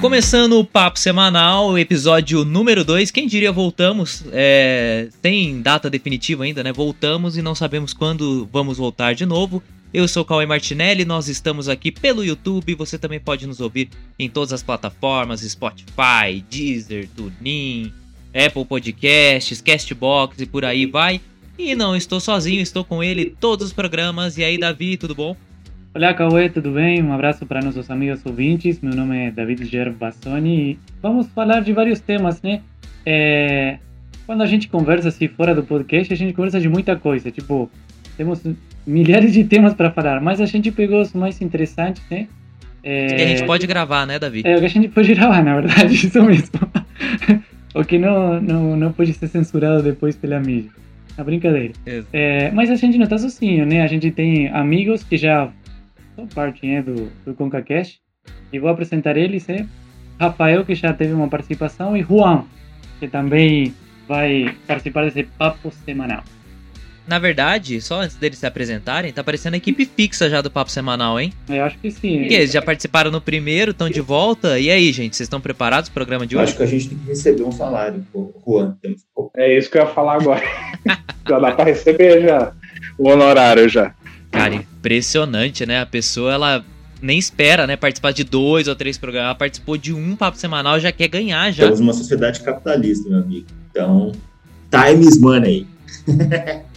Começando o papo semanal, episódio número 2. Quem diria voltamos? É, tem data definitiva ainda, né? Voltamos e não sabemos quando vamos voltar de novo. Eu sou o Cauê Martinelli, nós estamos aqui pelo YouTube. Você também pode nos ouvir em todas as plataformas: Spotify, Deezer, TuneIn, Apple Podcasts, Castbox e por aí vai. E não estou sozinho, estou com ele todos os programas. E aí, Davi, tudo bom? Olá, Cauê, tudo bem? Um abraço para nossos amigos ouvintes. Meu nome é David Gerbassoni e vamos falar de vários temas, né? É... Quando a gente conversa assim fora do podcast, a gente conversa de muita coisa. Tipo, temos milhares de temas para falar, mas a gente pegou os mais interessantes, né? É... Que a gente pode gravar, né, Davi? É, o que a gente pode gravar, na verdade, isso mesmo. o que não, não, não pode ser censurado depois pela mídia. A brincadeira. É, mas a gente não está sozinho, né? A gente tem amigos que já são parte né, do, do ConcaCast. E vou apresentar eles, é Rafael, que já teve uma participação, e Juan, que também vai participar desse papo semanal. Na verdade, só antes deles se apresentarem, tá parecendo a equipe fixa já do Papo Semanal, hein? Eu acho que sim. E eles já participaram no primeiro, estão de volta. E aí, gente, vocês estão preparados pro programa de hoje? Acho que a gente tem que receber um salário, Juan. É isso que eu ia falar agora. já dá pra receber já o honorário já. Cara, impressionante, né? A pessoa, ela nem espera, né, participar de dois ou três programas. Ela participou de um papo semanal já quer ganhar já. Estamos numa sociedade capitalista, meu amigo. Então, time is money.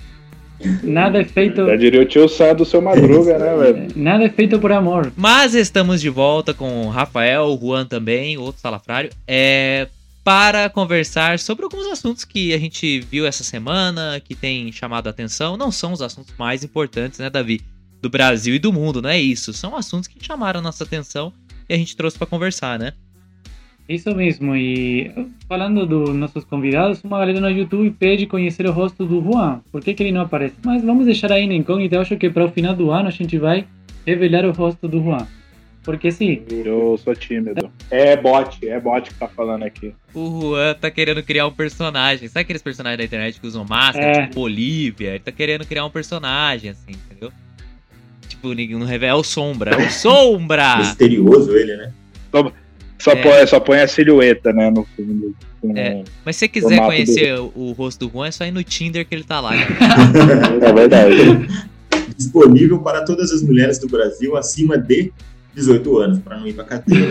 Nada é feito. Já diria o tio Sá do seu Madruga, né, velho? Nada é feito por amor. Mas estamos de volta com o Rafael, o Juan também, outro salafrário. É para conversar sobre alguns assuntos que a gente viu essa semana, que tem chamado a atenção. Não são os assuntos mais importantes, né, Davi? Do Brasil e do mundo, não é isso. São assuntos que chamaram a nossa atenção e a gente trouxe para conversar, né? Isso mesmo, e falando dos nossos convidados, uma galera no YouTube pede conhecer o rosto do Juan. Por que, que ele não aparece? Mas vamos deixar aí na incógnita. Eu acho que para o final do ano a gente vai revelar o rosto do Juan. Porque sim. Eu sou tímido. É bot, é bot que tá falando aqui. O Juan tá querendo criar um personagem. Sabe aqueles personagens da internet que usam máscara, é. tipo Bolívia? Ele tá querendo criar um personagem, assim, entendeu? Tipo, não revela. É o Sombra. É o Sombra! Misterioso ele, né? Só, só, é. põe, só põe a silhueta, né, no fundo. É. Mas se você quiser conhecer o, o, rosto do Juan, é só ir no Tinder que ele tá lá. Né? é verdade. Disponível para todas as mulheres do Brasil acima de 18 anos, para não ir pra cadeia.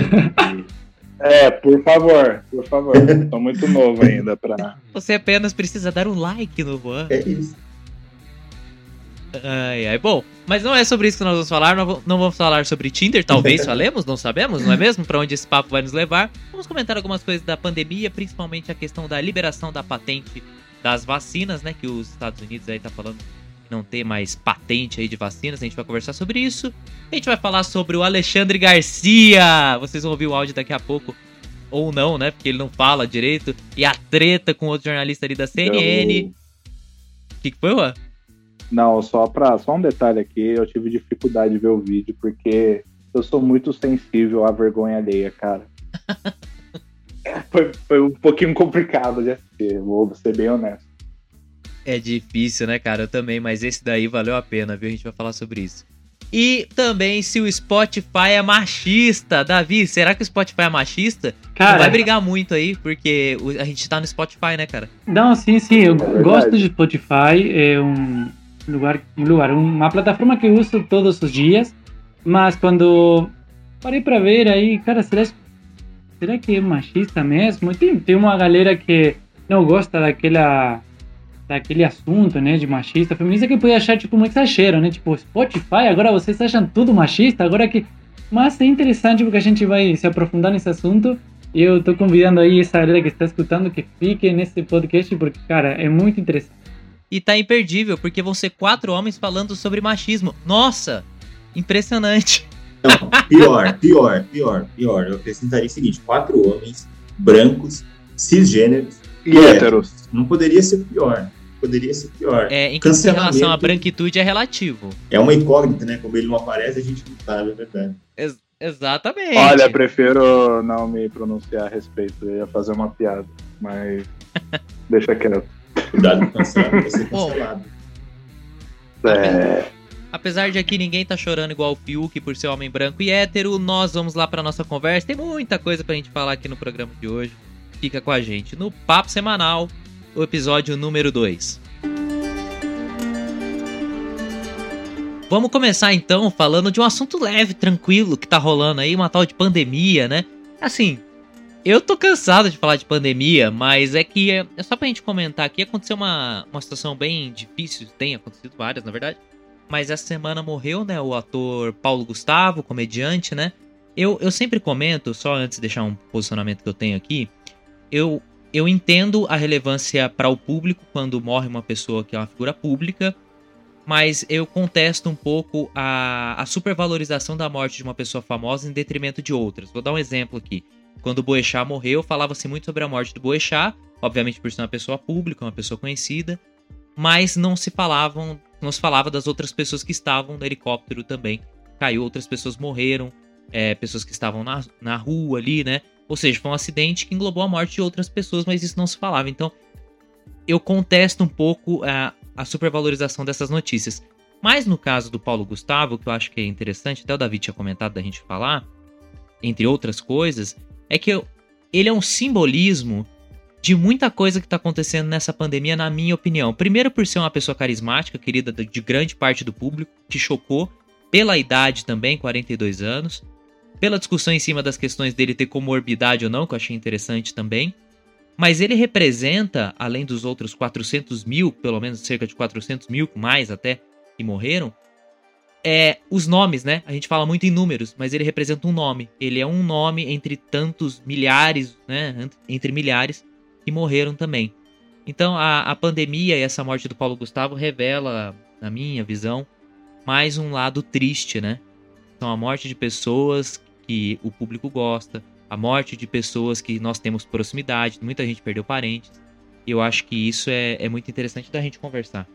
É, por favor, por favor. Tô muito novo ainda pra. Você apenas precisa dar um like no Juan. É isso. Ai, ai. Bom, mas não é sobre isso que nós vamos falar. Não, não vamos falar sobre Tinder, talvez falemos, não sabemos, não é mesmo? Para onde esse papo vai nos levar. Vamos comentar algumas coisas da pandemia, principalmente a questão da liberação da patente das vacinas, né? Que os Estados Unidos aí tá falando não ter mais patente aí de vacinas. A gente vai conversar sobre isso. A gente vai falar sobre o Alexandre Garcia. Vocês vão ouvir o áudio daqui a pouco. Ou não, né? Porque ele não fala direito. E a treta com outro jornalista ali da CNN. O que, que foi, Juan? Não, só, pra, só um detalhe aqui. Eu tive dificuldade de ver o vídeo porque eu sou muito sensível à vergonha alheia, cara. foi, foi um pouquinho complicado de assistir, vou ser bem honesto. É difícil, né, cara? Eu também, mas esse daí valeu a pena, viu? A gente vai falar sobre isso. E também se o Spotify é machista. Davi, será que o Spotify é machista? Cara, não vai brigar muito aí, porque a gente tá no Spotify, né, cara? Não, sim, sim. Eu é gosto de Spotify. É um lugar, um lugar, uma plataforma que eu uso todos os dias. Mas quando parei pra ver aí, cara, será, será que é machista mesmo? Tem, tem uma galera que não gosta daquela daquele assunto, né, de machista, feminista, que podia achar, tipo, um exagero, né? Tipo, Spotify, agora vocês acham tudo machista, agora que... Mas é interessante porque a gente vai se aprofundar nesse assunto e eu tô convidando aí essa galera que está escutando que fique nesse podcast porque, cara, é muito interessante. E tá imperdível, porque vão ser quatro homens falando sobre machismo. Nossa! Impressionante. Não, pior, pior, pior, pior. Eu acrescentaria o seguinte: quatro homens brancos, cisgêneros e héteros. Não poderia ser pior poderia ser pior. É, em relação à branquitude é relativo. É uma incógnita, né? Como ele não aparece, a gente não sabe, é verdade. Ex exatamente. Olha, prefiro não me pronunciar a respeito. Eu ia fazer uma piada, mas deixa quieto. Cuidado com ser cancelado. É... Apesar de aqui ninguém tá chorando igual o Fiuk por ser homem branco e hétero, nós vamos lá pra nossa conversa. Tem muita coisa pra gente falar aqui no programa de hoje. Fica com a gente no Papo Semanal, o episódio número 2. Vamos começar então falando de um assunto leve, tranquilo, que tá rolando aí, uma tal de pandemia, né? Assim, eu tô cansado de falar de pandemia, mas é que é, é só pra gente comentar aqui, aconteceu uma, uma situação bem difícil, tem acontecido várias, na verdade. Mas essa semana morreu, né, o ator Paulo Gustavo, comediante, né? Eu, eu sempre comento, só antes de deixar um posicionamento que eu tenho aqui, eu, eu entendo a relevância para o público quando morre uma pessoa que é uma figura pública, mas eu contesto um pouco a, a supervalorização da morte de uma pessoa famosa em detrimento de outras. Vou dar um exemplo aqui. Quando o Boechat morreu, falava-se muito sobre a morte do Boechat, obviamente por ser uma pessoa pública, uma pessoa conhecida, mas não se falavam, não se falava das outras pessoas que estavam no helicóptero também. Caiu, outras pessoas morreram, é, pessoas que estavam na, na rua ali, né? Ou seja, foi um acidente que englobou a morte de outras pessoas, mas isso não se falava. Então, eu contesto um pouco a, a supervalorização dessas notícias. Mas no caso do Paulo Gustavo, que eu acho que é interessante, até o David tinha comentado da gente falar, entre outras coisas, é que eu, ele é um simbolismo de muita coisa que está acontecendo nessa pandemia, na minha opinião. Primeiro, por ser uma pessoa carismática, querida de grande parte do público, que chocou, pela idade também, 42 anos, pela discussão em cima das questões dele ter comorbidade ou não, que eu achei interessante também. Mas ele representa, além dos outros 400 mil, pelo menos cerca de 400 mil, mais até, que morreram, é, os nomes, né? A gente fala muito em números, mas ele representa um nome. Ele é um nome entre tantos milhares, né? Entre milhares que morreram também. Então a, a pandemia e essa morte do Paulo Gustavo revela, na minha visão, mais um lado triste, né? São a morte de pessoas que o público gosta, a morte de pessoas que nós temos proximidade, muita gente perdeu parentes. E eu acho que isso é, é muito interessante da gente conversar.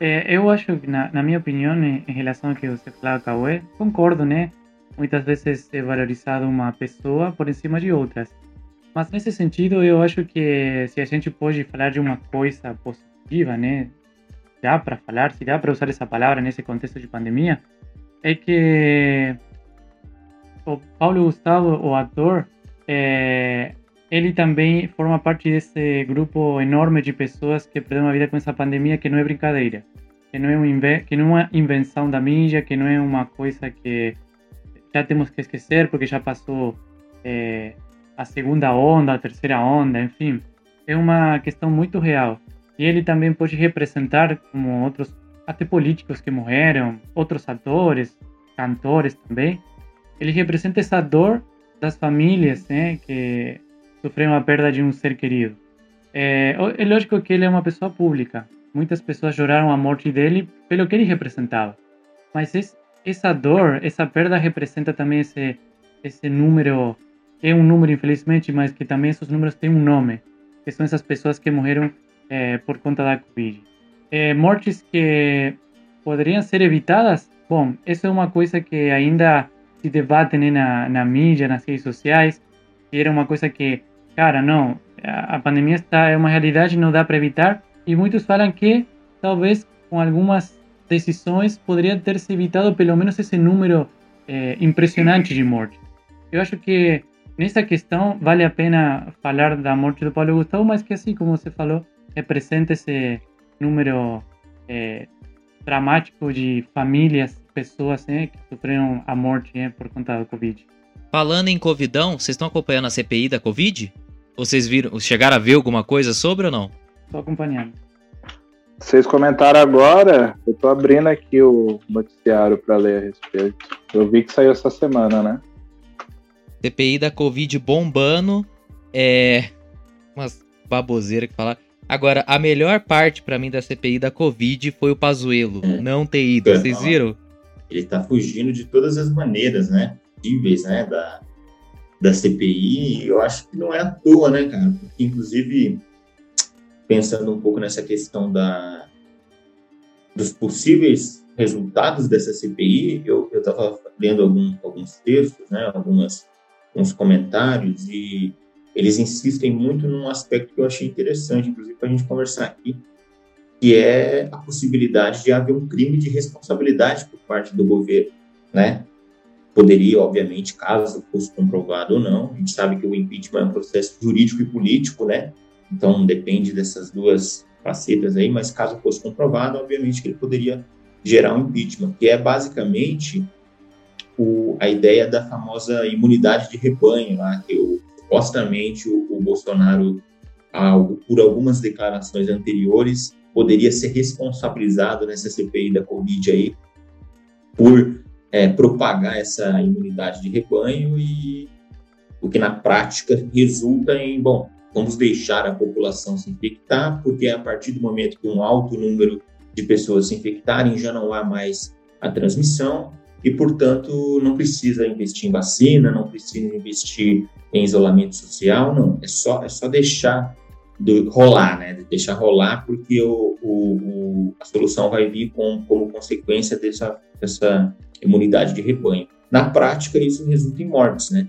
É, eu acho que, na, na, minha opinião, em relação ao que você falou, Cauê, concordo, né? Muitas vezes é valorizado uma pessoa por cima de outras. Mas nesse sentido, eu acho que se a gente pode falar de uma coisa positiva, né? Dá para falar, se dá para usar essa palavra nesse contexto de pandemia, é que o Paulo Gustavo, o ator, é, ele também forma parte desse grupo enorme de pessoas que perderam a vida com essa pandemia, que não é brincadeira, que não é, um que não é invenção da mídia, que não é uma coisa que já temos que esquecer porque já passou é, a segunda onda, a terceira onda, enfim, é uma questão muito real. E ele também pode representar, como outros, até políticos que morreram, outros atores, cantores também, ele representa essa dor das famílias né, que sofreram a perda de um ser querido. É, é lógico que ele é uma pessoa pública. Muitas pessoas choraram a morte dele pelo que ele representava. Mas esse, essa dor, essa perda representa também esse, esse número, é um número infelizmente, mas que também esses números têm um nome, que são essas pessoas que morreram é, por conta da Covid. É, mortes que poderiam ser evitadas, bom, isso é uma coisa que ainda se debatem né, na, na mídia, nas redes sociais, que era uma coisa que, cara, não, a pandemia está é uma realidade, não dá para evitar, e muitos falam que talvez com algumas decisões poderia ter se evitado pelo menos esse número é, impressionante de mortes. Eu acho que nessa questão vale a pena falar da morte do Paulo Gustavo, mas que assim como você falou, representa esse número é, dramático de famílias pessoas né, que sofreram a morte né, por conta da Covid. Falando em Covidão, vocês estão acompanhando a CPI da Covid? Vocês viram, chegaram a ver alguma coisa sobre ou não? Estou acompanhando. Vocês comentaram agora, eu tô abrindo aqui o noticiário para ler a respeito. Eu vi que saiu essa semana, né? CPI da Covid bombando. É. Umas baboseiras que falaram. Agora, a melhor parte para mim da CPI da Covid foi o Pazuelo é. não ter ido. Vocês viram? Ele está fugindo de todas as maneiras, né, possíveis, né, da, da CPI, eu acho que não é à toa, né, cara, porque, inclusive, pensando um pouco nessa questão da, dos possíveis resultados dessa CPI, eu estava lendo algum, alguns textos, né, algumas, alguns comentários, e eles insistem muito num aspecto que eu achei interessante, inclusive, para a gente conversar aqui, que é a possibilidade de haver um crime de responsabilidade por parte do governo, né? Poderia, obviamente, caso fosse comprovado ou não, a gente sabe que o impeachment é um processo jurídico e político, né? Então depende dessas duas facetas aí, mas caso fosse comprovado, obviamente que ele poderia gerar um impeachment, que é basicamente o, a ideia da famosa imunidade de rebanho, lá, que o, supostamente o, o Bolsonaro, por algumas declarações anteriores, poderia ser responsabilizado nessa CPI da Covid aí por é, propagar essa imunidade de rebanho e o que na prática resulta em, bom, vamos deixar a população se infectar, porque a partir do momento que um alto número de pessoas se infectarem, já não há mais a transmissão e, portanto, não precisa investir em vacina, não precisa investir em isolamento social, não. É só, é só deixar do, rolar, né? Deixar rolar, porque o, o, o, a solução vai vir com, como consequência dessa, dessa imunidade de rebanho. Na prática, isso resulta em mortes, né?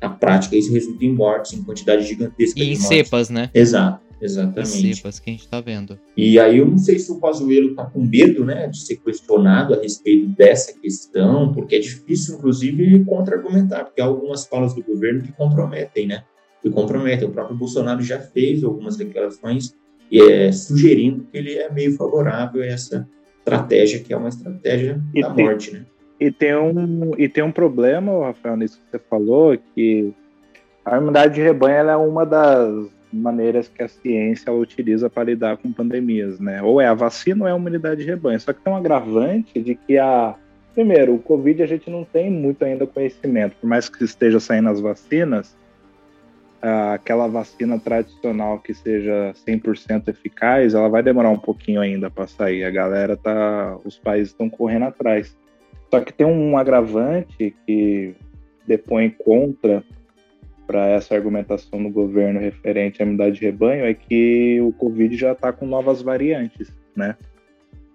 Na prática, isso resulta em mortes, em quantidade gigantesca e de em mortes. cepas, né? Exato. Exatamente. cepas que a gente está vendo. E aí eu não sei se o Pazuello está com medo, né, de ser questionado a respeito dessa questão, porque é difícil, inclusive, contra-argumentar, porque há algumas falas do governo que comprometem, né, que comprometem. O próprio Bolsonaro já fez algumas declarações é, sugerindo que ele é meio favorável a essa estratégia, que é uma estratégia e da tem, morte, né. E tem, um, e tem um problema, Rafael, nisso que você falou, que a imunidade de rebanho é uma das maneiras que a ciência utiliza para lidar com pandemias, né? Ou é a vacina ou é a imunidade de rebanho. Só que tem um agravante de que a primeiro, o Covid a gente não tem muito ainda conhecimento, por mais que esteja saindo as vacinas, aquela vacina tradicional que seja 100% eficaz, ela vai demorar um pouquinho ainda para sair. A galera tá, os países estão correndo atrás. Só que tem um agravante que depõe contra para essa argumentação do governo referente à imunidade de rebanho é que o Covid já está com novas variantes, né?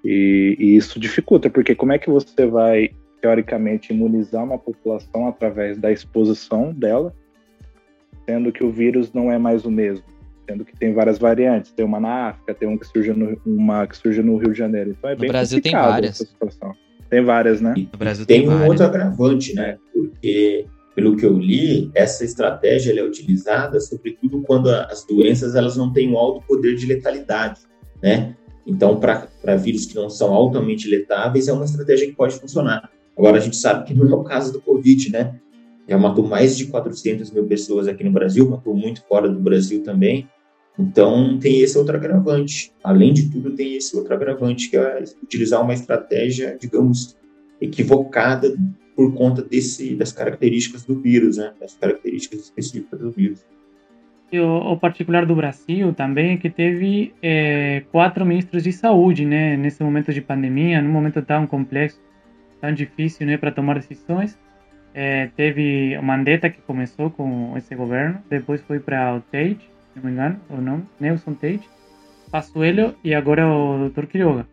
E, e, isso dificulta, porque como é que você vai, teoricamente, imunizar uma população através da exposição dela, sendo que o vírus não é mais o mesmo? Sendo que tem várias variantes, tem uma na África, tem um que surge no, uma que surge no Rio de Janeiro. Então é no bem Brasil tem várias. Tem várias, né? No Brasil tem, tem um várias. outro agravante, né? Porque pelo que eu li, essa estratégia é utilizada sobretudo quando as doenças elas não têm um alto poder de letalidade, né? Então, para vírus que não são altamente letáveis, é uma estratégia que pode funcionar. Agora, a gente sabe que não é o caso do Covid, né? Já matou mais de 400 mil pessoas aqui no Brasil, matou muito fora do Brasil também. Então, tem esse outro agravante. Além de tudo, tem esse outro agravante, que é utilizar uma estratégia, digamos, equivocada por conta desse, das características do vírus, né? das características específicas do vírus. O, o particular do Brasil também é que teve é, quatro ministros de saúde, né, nesse momento de pandemia, num momento tão complexo, tão difícil, né, para tomar decisões. É, teve o Mandetta que começou com esse governo, depois foi para o Tate, se não me engano, o nome, Nelson Tate, Pazuello e agora o Dr. Quiroga.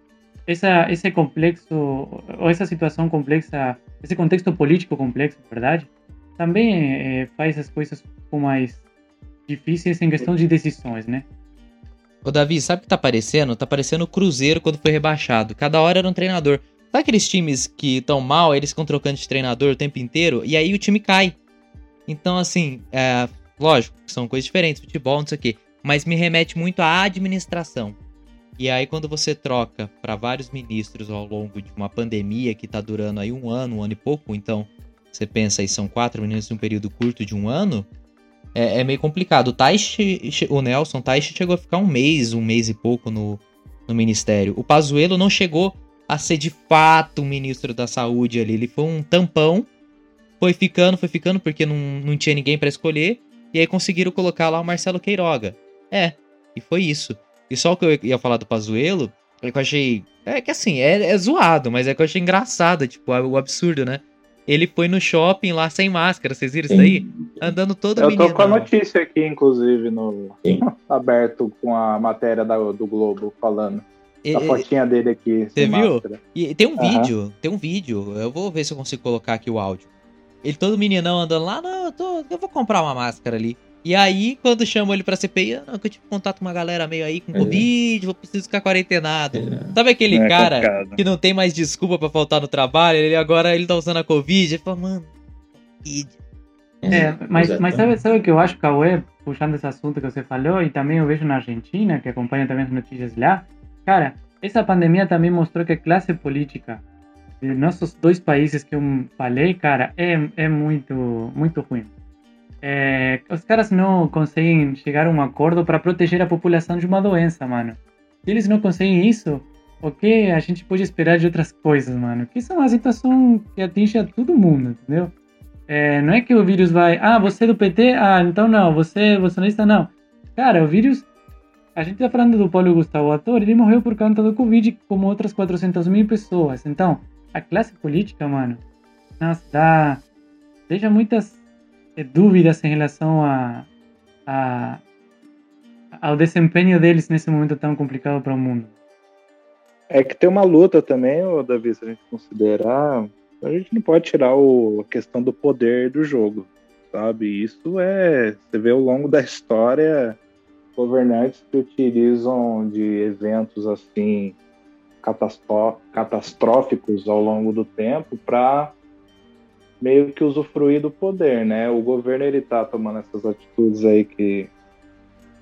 Essa, esse complexo, ou essa situação complexa esse contexto político complexo, verdade, também é, faz as coisas um pouco mais difíceis em questão de decisões, né? Ô Davi, sabe o que tá parecendo? Tá parecendo o Cruzeiro quando foi rebaixado. Cada hora era um treinador. Sabe aqueles times que estão mal, eles ficam trocando de treinador o tempo inteiro, e aí o time cai. Então, assim, é, lógico, são coisas diferentes, futebol, não sei o quê. Mas me remete muito à administração. E aí, quando você troca para vários ministros ao longo de uma pandemia que está durando aí um ano, um ano e pouco, então você pensa aí, são quatro ministros em um período curto de um ano, é, é meio complicado. O o Nelson Taish chegou a ficar um mês, um mês e pouco no, no ministério. O Pazuello não chegou a ser de fato o ministro da saúde ali. Ele foi um tampão, foi ficando, foi ficando, porque não, não tinha ninguém para escolher, e aí conseguiram colocar lá o Marcelo Queiroga. É, e foi isso. E só o que eu ia falar do Pazuelo, é que eu achei. É que assim, é, é zoado, mas é que eu achei engraçado, tipo, o absurdo, né? Ele foi no shopping lá sem máscara, vocês viram isso daí? Andando todo Eu menino. tô com a notícia aqui, inclusive, no aberto com a matéria da, do Globo falando. E- A fotinha dele aqui. Você viu? máscara. E tem um Aham. vídeo, tem um vídeo. Eu vou ver se eu consigo colocar aqui o áudio. Ele todo meninão andando lá, não, eu, tô, eu vou comprar uma máscara ali. E aí, quando chamam ele pra CPI, não, que eu tive contato com uma galera meio aí com É. Covid, vou preciso ficar quarentenado. É. Sabe aquele É cara complicado. que não tem mais desculpa pra faltar no trabalho? Ele agora ele tá usando a Covid. Ele fala, mano, Covid. É, mas, mas sabe, sabe o que eu acho, Cauê, puxando esse assunto que você falou, e também eu vejo na Argentina, que acompanha também as notícias lá, cara, essa pandemia também mostrou que a classe política de nossos dois países que eu falei, cara, é, é muito, muito ruim. É, os caras não conseguem chegar a um acordo para proteger a população de uma doença, mano. Se eles não conseguem isso, o que a gente pode esperar de outras coisas, mano? Que é uma situação que atinge a todo mundo, entendeu? É, não é que o vírus vai, ah, você é do PT? Ah, então não, você é bolsonarista? Não. Cara, o vírus, a gente tá falando do Paulo Gustavo Ator, ele morreu por conta do Covid, como outras 400 mil pessoas. Então, a classe política, mano, nossa, dá, deixa muitas eh, dúvidas em relação a, a, ao desempenho deles nesse momento tão complicado para o mundo. É que tem uma luta também, Davi, se a gente considerar, a gente não pode tirar o, a questão do poder do jogo, sabe? Isso é, você vê ao longo da história, governantes que utilizam de eventos assim catastróficos ao longo do tempo para meio que usufruir do poder, né? O governo ele tá tomando essas atitudes aí que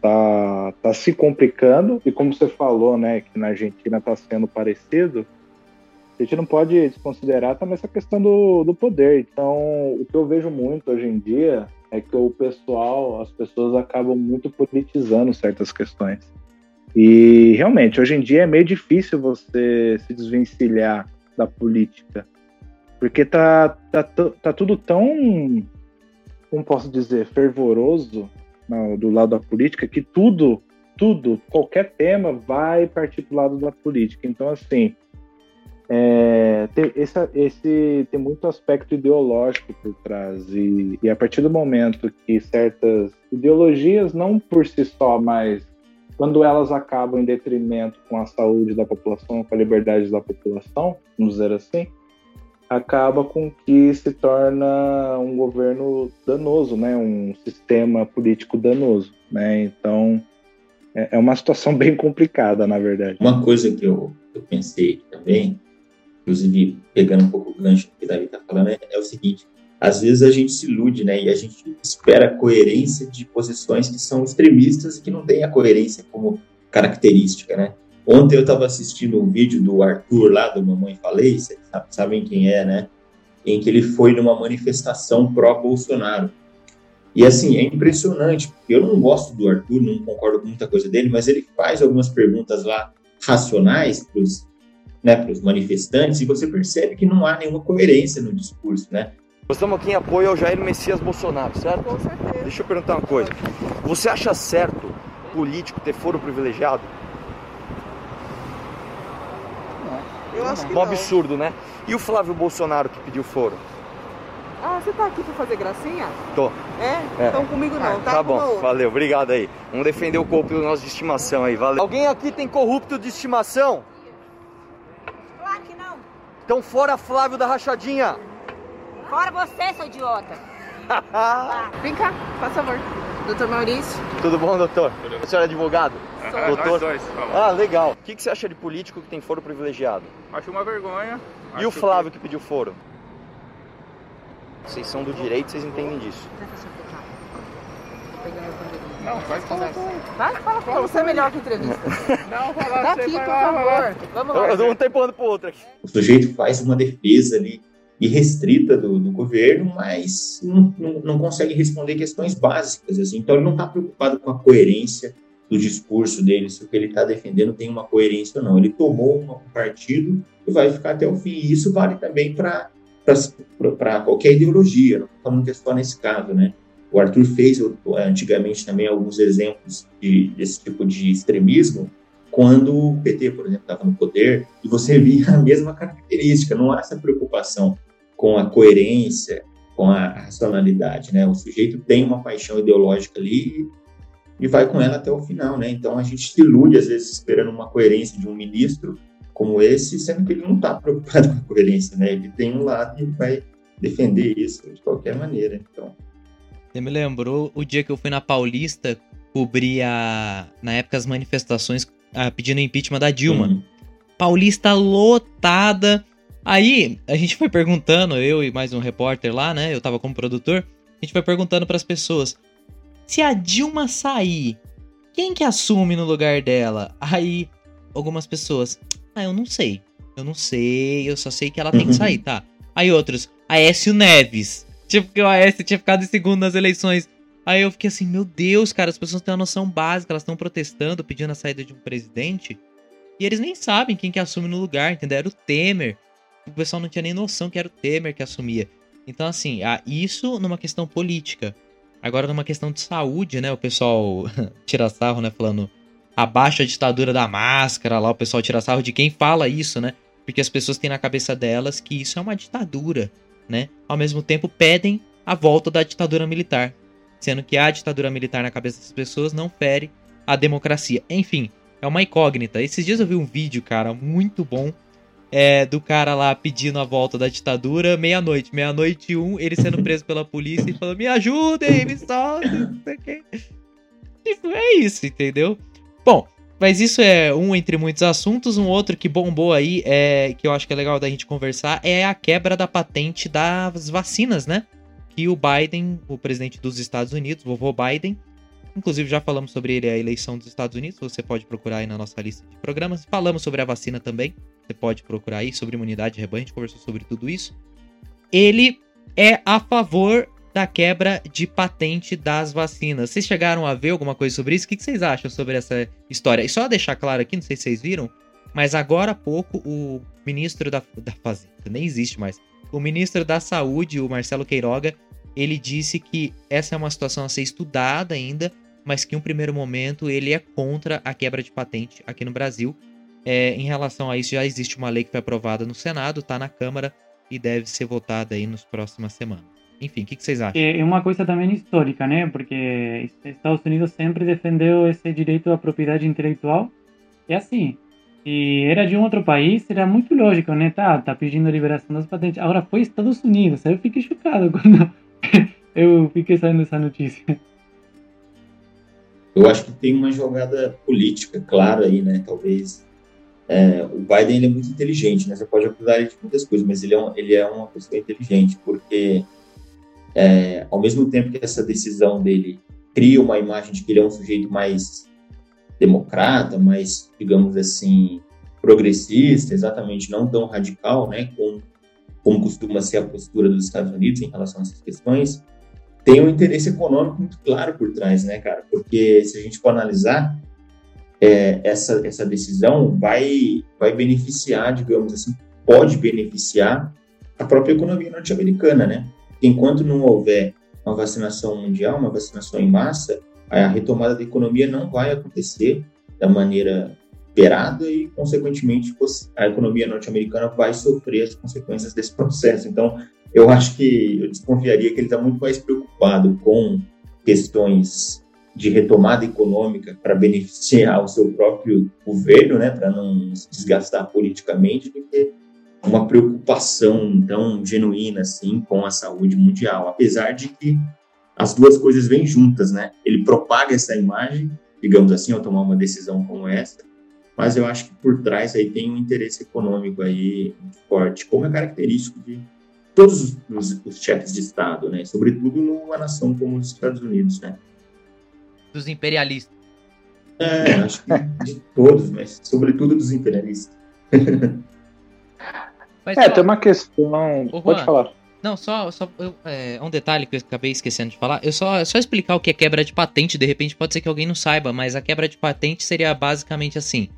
tá, tá se complicando e como você falou, né, que na Argentina tá sendo parecido, a gente não pode desconsiderar também essa questão do, do poder. Então, o que eu vejo muito hoje em dia é que o pessoal, as pessoas acabam muito politizando certas questões. E realmente, hoje em dia é meio difícil você se desvencilhar da política. Porque tá, tá, tá tudo tão, como posso dizer, fervoroso no- do lado da política que tudo, tudo, qualquer tema vai partir pro lado da política. Então, assim, é, tem, esse, esse tem muito aspecto ideológico por trás. E, e a partir do momento que certas ideologias, não por si só, mas quando elas acabam em detrimento com a saúde da população, com a liberdade da população, vamos dizer assim, acaba com que se torna um governo danoso, né? um sistema político danoso. Né? Então, é é uma situação bem complicada, na verdade. Uma coisa que eu, eu pensei também, inclusive pegando um pouco o gancho que o Davi está falando, é, é o seguinte: às vezes a gente se ilude, né? E a gente espera coerência de posições que são extremistas e que não têm a coerência como característica, né? Ontem eu estava assistindo um vídeo do Arthur lá do Mamãe Falei, vocês sa- sabem quem é, né? Em que ele foi numa manifestação pró-Bolsonaro. E assim, é impressionante, porque eu não gosto do Arthur, não concordo com muita coisa dele, mas ele faz algumas perguntas lá racionais para os né, pros manifestantes e você percebe que não há nenhuma coerência no discurso, né? Nós estamos aqui em apoio ao Jair Messias Bolsonaro, certo? Com certeza. Deixa eu perguntar uma coisa. Você acha certo político ter foro privilegiado? Eu acho que Um não. absurdo, né? E o Flávio Bolsonaro que pediu foro? Ah, você tá aqui pra fazer gracinha? Tô. É? É. Então comigo não, tá? Tá bom, valeu, obrigado aí. Vamos defender o corpo do nosso de estimação aí, valeu. Alguém aqui tem corrupto de estimação? Que. Então fora Flávio da Rachadinha. Fora você, seu idiota. Vem cá, faz favor. Doutor Maurício. Tudo bom, doutor? A senhora é advogado? Sou. Doutor? Nós dois. Ah, legal. O que, que você acha de político que tem foro privilegiado? Acho uma vergonha. E Acho o Flávio que pediu foro? Vocês são do direito, vocês entendem disso. que- Não, vai falar. Vai, fala, fala. Você é melhor que entrevista. Não, falar Daqui, você por favor. Vamos lá. um tempo pro outro aqui. O sujeito faz uma defesa ali irrestrita do, do governo, mas não, não, não consegue responder questões básicas. Assim. Então, ele não está preocupado com a coerência do discurso dele, se o que ele está defendendo tem uma coerência ou não. Ele tomou uma- um partido e vai ficar até o fim. E isso vale também para qualquer ideologia, não estou falando que é só nesse caso, né? O Arthur fez antigamente também alguns exemplos de, desse tipo de extremismo, quando o PT, por exemplo, estava no poder, e você via a mesma característica, não há essa preocupação com a coerência, com a racionalidade, né? O sujeito tem uma paixão ideológica ali e vai com ela até o final, né? Então a gente se ilude às vezes esperando uma coerência de um ministro como esse, sendo que ele não está preocupado com a coerência, né? Ele tem um lado e ele vai defender isso de qualquer maneira. Então Você me lembrou o dia que eu fui na Paulista cobrir a, na época as manifestações ah, pedindo impeachment da Dilma. Uhum. Paulista lotada. Aí a gente foi perguntando, eu e mais um repórter lá, né? Eu tava como produtor. A gente foi perguntando pras pessoas: se a Dilma sair, quem que assume no lugar dela? Aí algumas pessoas: ah, eu não sei. Eu não sei, eu só sei que ela tem que sair, tá? Aí outros: Aécio Neves. Tipo, que o Aécio tinha ficado em segundo nas eleições. Aí eu fiquei assim, meu Deus, cara, as pessoas têm uma noção básica, elas estão protestando, pedindo a saída de um presidente, e eles nem sabem quem que assume no lugar, entendeu? Era o Temer. O pessoal não tinha nem noção que era o Temer que assumia. Então, assim, ah, isso numa questão política. Agora, numa questão de saúde, né? O pessoal tira sarro, né? Falando abaixo a ditadura da máscara lá, o pessoal tira sarro de quem fala isso, né? Porque as pessoas têm na cabeça delas que isso é uma ditadura, né? Ao mesmo tempo, pedem a volta da ditadura militar sendo que a ditadura militar na cabeça das pessoas não fere a democracia. Enfim, é uma incógnita. Esses dias eu vi um vídeo, cara, muito bom, é, do cara lá pedindo a volta da ditadura, meia-noite, meia-noite um, ele sendo preso pela polícia e falando, me ajudem, me soltem, não sei o que. Tipo, é isso, entendeu? Bom, mas isso é um entre muitos assuntos. Um outro que bombou aí, é, que eu acho que é legal da gente conversar, é a quebra da patente das vacinas, né? que o Biden, o presidente dos Estados Unidos, vovô Biden, inclusive já falamos sobre ele a eleição dos Estados Unidos, você pode procurar aí na nossa lista de programas. Falamos sobre a vacina também, você pode procurar aí sobre imunidade de rebanho, a gente conversou sobre tudo isso. Ele é a favor da quebra de patente das vacinas. Vocês chegaram a ver alguma coisa sobre isso? O que vocês acham sobre essa história? E só deixar claro aqui, não sei se vocês viram, mas agora há pouco o ministro da, da Fazenda, nem existe mais, o ministro da Saúde, o Marcelo Queiroga, ele disse que essa é uma situação a ser estudada ainda, mas que em um primeiro momento ele é contra a quebra de patente aqui no Brasil. É, em relação a isso, já existe uma lei que foi aprovada no Senado, está na Câmara e deve ser votada aí nas próximas semanas. Enfim, o que, que, vocês acham? É uma coisa também histórica, né? Porque Estados Unidos sempre defendeu esse direito à propriedade intelectual. E assim, se era de um outro país, seria muito lógico, né? Tá, tá pedindo a liberação das patentes. Agora foi Estados Unidos, aí eu fiquei chocado quando eu fiquei sabendo essa notícia. Eu acho que tem uma jogada política clara aí, né? Talvez é, o Biden ele é muito inteligente, né? Você pode acusar ele de muitas coisas, mas ele é, um, ele é uma pessoa inteligente, porque é, ao mesmo tempo que essa decisão dele cria uma imagem de que ele é um sujeito mais democrata, mais, digamos assim, progressista, exatamente não tão radical, né, como, como costuma ser a postura dos Estados Unidos em relação a essas questões, tem um interesse econômico muito claro por trás, né, cara? Porque se a gente for analisar, é, essa, essa decisão vai, vai beneficiar, digamos assim, pode beneficiar a própria economia norte-americana, né? Enquanto não houver uma vacinação mundial, uma vacinação em massa, a retomada da economia não vai acontecer da maneira esperada e, consequentemente, a economia norte-americana vai sofrer as consequências desse processo. Então, eu acho que eu desconfiaria que ele está muito mais preocupado com questões de retomada econômica para beneficiar o seu próprio governo, né, para não se desgastar politicamente, do que uma preocupação tão genuína assim com a saúde mundial, apesar de que as duas coisas vêm juntas, né? Ele propaga essa imagem, digamos assim, ao tomar uma decisão como essa, mas eu acho que por trás aí tem um interesse econômico aí forte, como é característico de todos os, os chefes de Estado, né? Sobretudo numa nação como os Estados Unidos, né? Dos imperialistas. É, acho que de todos, mas sobretudo dos imperialistas. Mas, é, tem uma questão. Pode falar. Não, só, só eu, é, um detalhe que eu acabei esquecendo de falar. Eu só, só explicar o que é quebra de patente. De repente pode ser que alguém não saiba, mas a quebra de patente seria basicamente assim.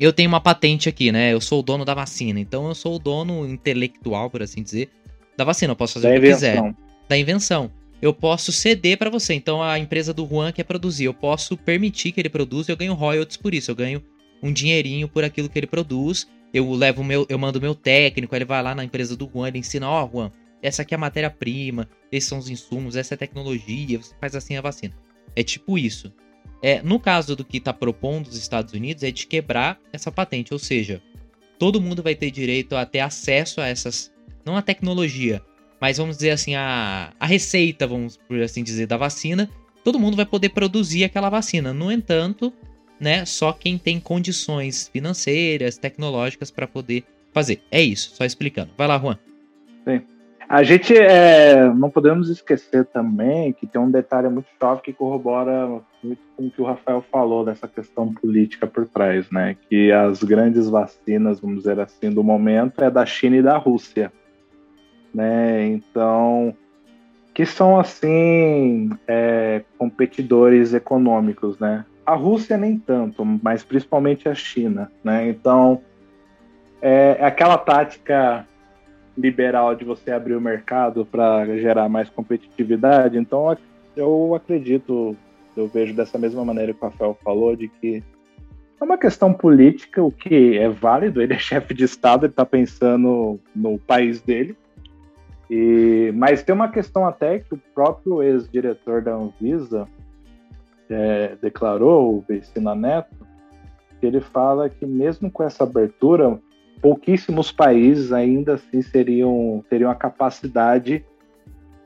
Eu tenho uma patente aqui, né? Eu sou o dono da vacina. Então eu sou o dono intelectual, por assim dizer, da vacina. Eu posso fazer da o que invenção. eu quiser. Da invenção. Eu posso ceder para você. Então a empresa do Juan quer produzir. Eu posso permitir que ele produza e eu ganho royalties por isso. Eu ganho um dinheirinho por aquilo que ele produz. Eu levo meu, eu mando meu técnico, ele vai lá na empresa do Juan, ele ensina, ó, oh, Juan, essa aqui é a matéria-prima, esses são os insumos, essa é a tecnologia, você faz assim a vacina. É tipo isso. É, no caso do que está propondo os Estados Unidos, é de quebrar essa patente, ou seja, todo mundo vai ter direito a ter acesso a essas, não a tecnologia, mas vamos dizer assim, a, a receita, vamos por assim dizer, da vacina, todo mundo vai poder produzir aquela vacina. No entanto, né, só quem tem condições financeiras, tecnológicas para poder fazer. É isso, só explicando. Vai lá, Juan. Sim. A gente é, não podemos esquecer também que tem um detalhe muito chave que corrobora muito com o que o Rafael falou dessa questão política por trás, né? Que as grandes vacinas, vamos dizer assim, do momento é da China e da Rússia, né? Então, que são assim é, competidores econômicos, né? A Rússia nem tanto, mas principalmente a China, né? Então, é, é aquela tática liberal de você abrir o mercado para gerar mais competitividade. Então, eu acredito, eu vejo dessa mesma maneira que o Rafael falou, de que é uma questão política, o que é válido. Ele é chefe de Estado, ele está pensando no país dele. E, mas tem uma questão até que o próprio ex-diretor da Anvisa é, declarou, o Vecina Neto, ele fala que mesmo com essa abertura, pouquíssimos países ainda assim seriam teriam a capacidade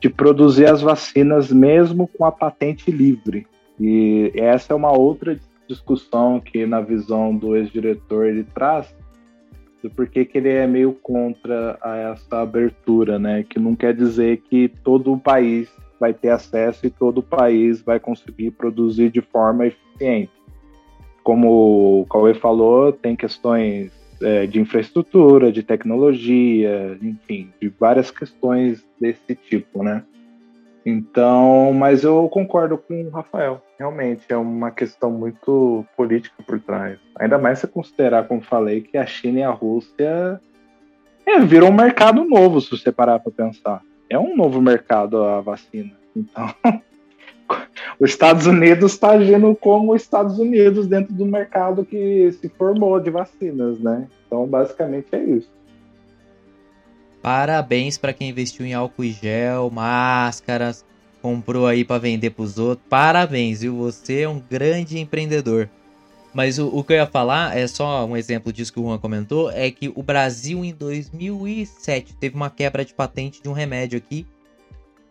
de produzir as vacinas mesmo com a patente livre. E essa é uma outra discussão que na visão do ex-diretor ele traz do porquê que ele é meio contra essa abertura, né? Que não quer dizer que todo o país vai ter acesso e todo o país vai conseguir produzir de forma eficiente. Como o Cauê falou, tem questões é, de infraestrutura, de tecnologia, enfim, de várias questões desse tipo, né? Então, mas eu concordo com o Rafael. Realmente é uma questão muito política por trás. Ainda mais se considerar, como falei, que a China e a Rússia é, viram um mercado novo, se você parar para pensar. É um novo mercado a vacina. Então, os Estados Unidos está agindo como os Estados Unidos dentro do mercado que se formou de vacinas, né? Então, basicamente é isso. Parabéns para quem investiu em álcool e gel, máscaras, comprou aí para vender para os outros. Parabéns, viu? Você é um grande empreendedor. Mas o, o, que eu ia falar é só um exemplo disso que o Juan comentou, é que o Brasil em 2007 teve uma quebra de patente de um remédio aqui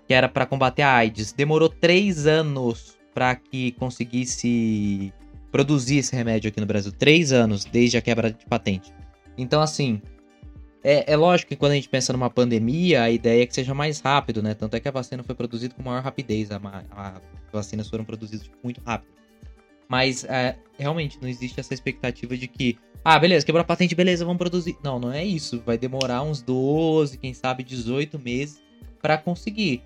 que era para combater a AIDS. Demorou três anos para que conseguisse produzir esse remédio aqui no Brasil. Três anos desde a quebra de patente. Então, assim, é, é, lógico que quando a gente pensa numa pandemia, a ideia é que seja mais rápido, né? Tanto é que a vacina foi produzida com maior rapidez. As vacinas foram produzidas muito rápido. Mas é, realmente não existe essa expectativa de que, ah, beleza, quebrou a patente, beleza, vamos produzir. Não, não é isso. Vai demorar uns 12, quem sabe 18 meses para conseguir.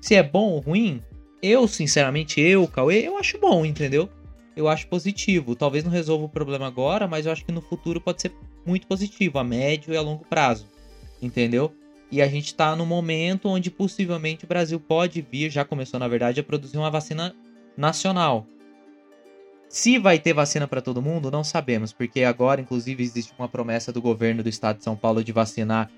Se é bom ou ruim, eu, sinceramente, eu, Cauê, eu acho bom, entendeu? Eu acho positivo. Talvez não resolva o problema agora, mas eu acho que no futuro pode ser muito positivo, a médio e a longo prazo. Entendeu? E a gente tá no momento onde possivelmente o Brasil pode vir, já começou na verdade, a produzir uma vacina nacional. Se vai ter vacina para todo mundo, não sabemos, porque agora, inclusive, existe uma promessa do governo do estado de São Paulo de vacinar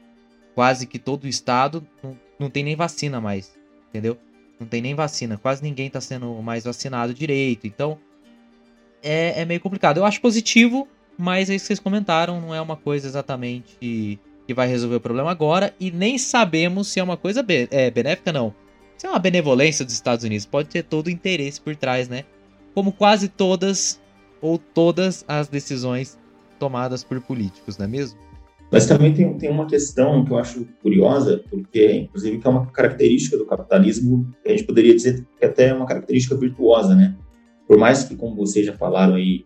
quase que todo o estado. Não, não tem nem vacina mais entendeu? Não tem nem vacina, quase ninguém tá sendo mais vacinado direito, então é, é meio complicado. Eu acho positivo, mas é isso que vocês comentaram, não é uma coisa exatamente que vai resolver o problema agora, e nem sabemos se é uma coisa be é, benéfica, não. Se é uma benevolência dos Estados Unidos, pode ter todo o interesse por trás, né? Como quase todas ou todas as decisões tomadas por políticos, não é mesmo? Mas também tem, tem uma questão que eu acho curiosa, porque, inclusive, que é uma característica do capitalismo, a gente poderia dizer que até é uma característica virtuosa, né? Por mais que, como vocês já falaram aí,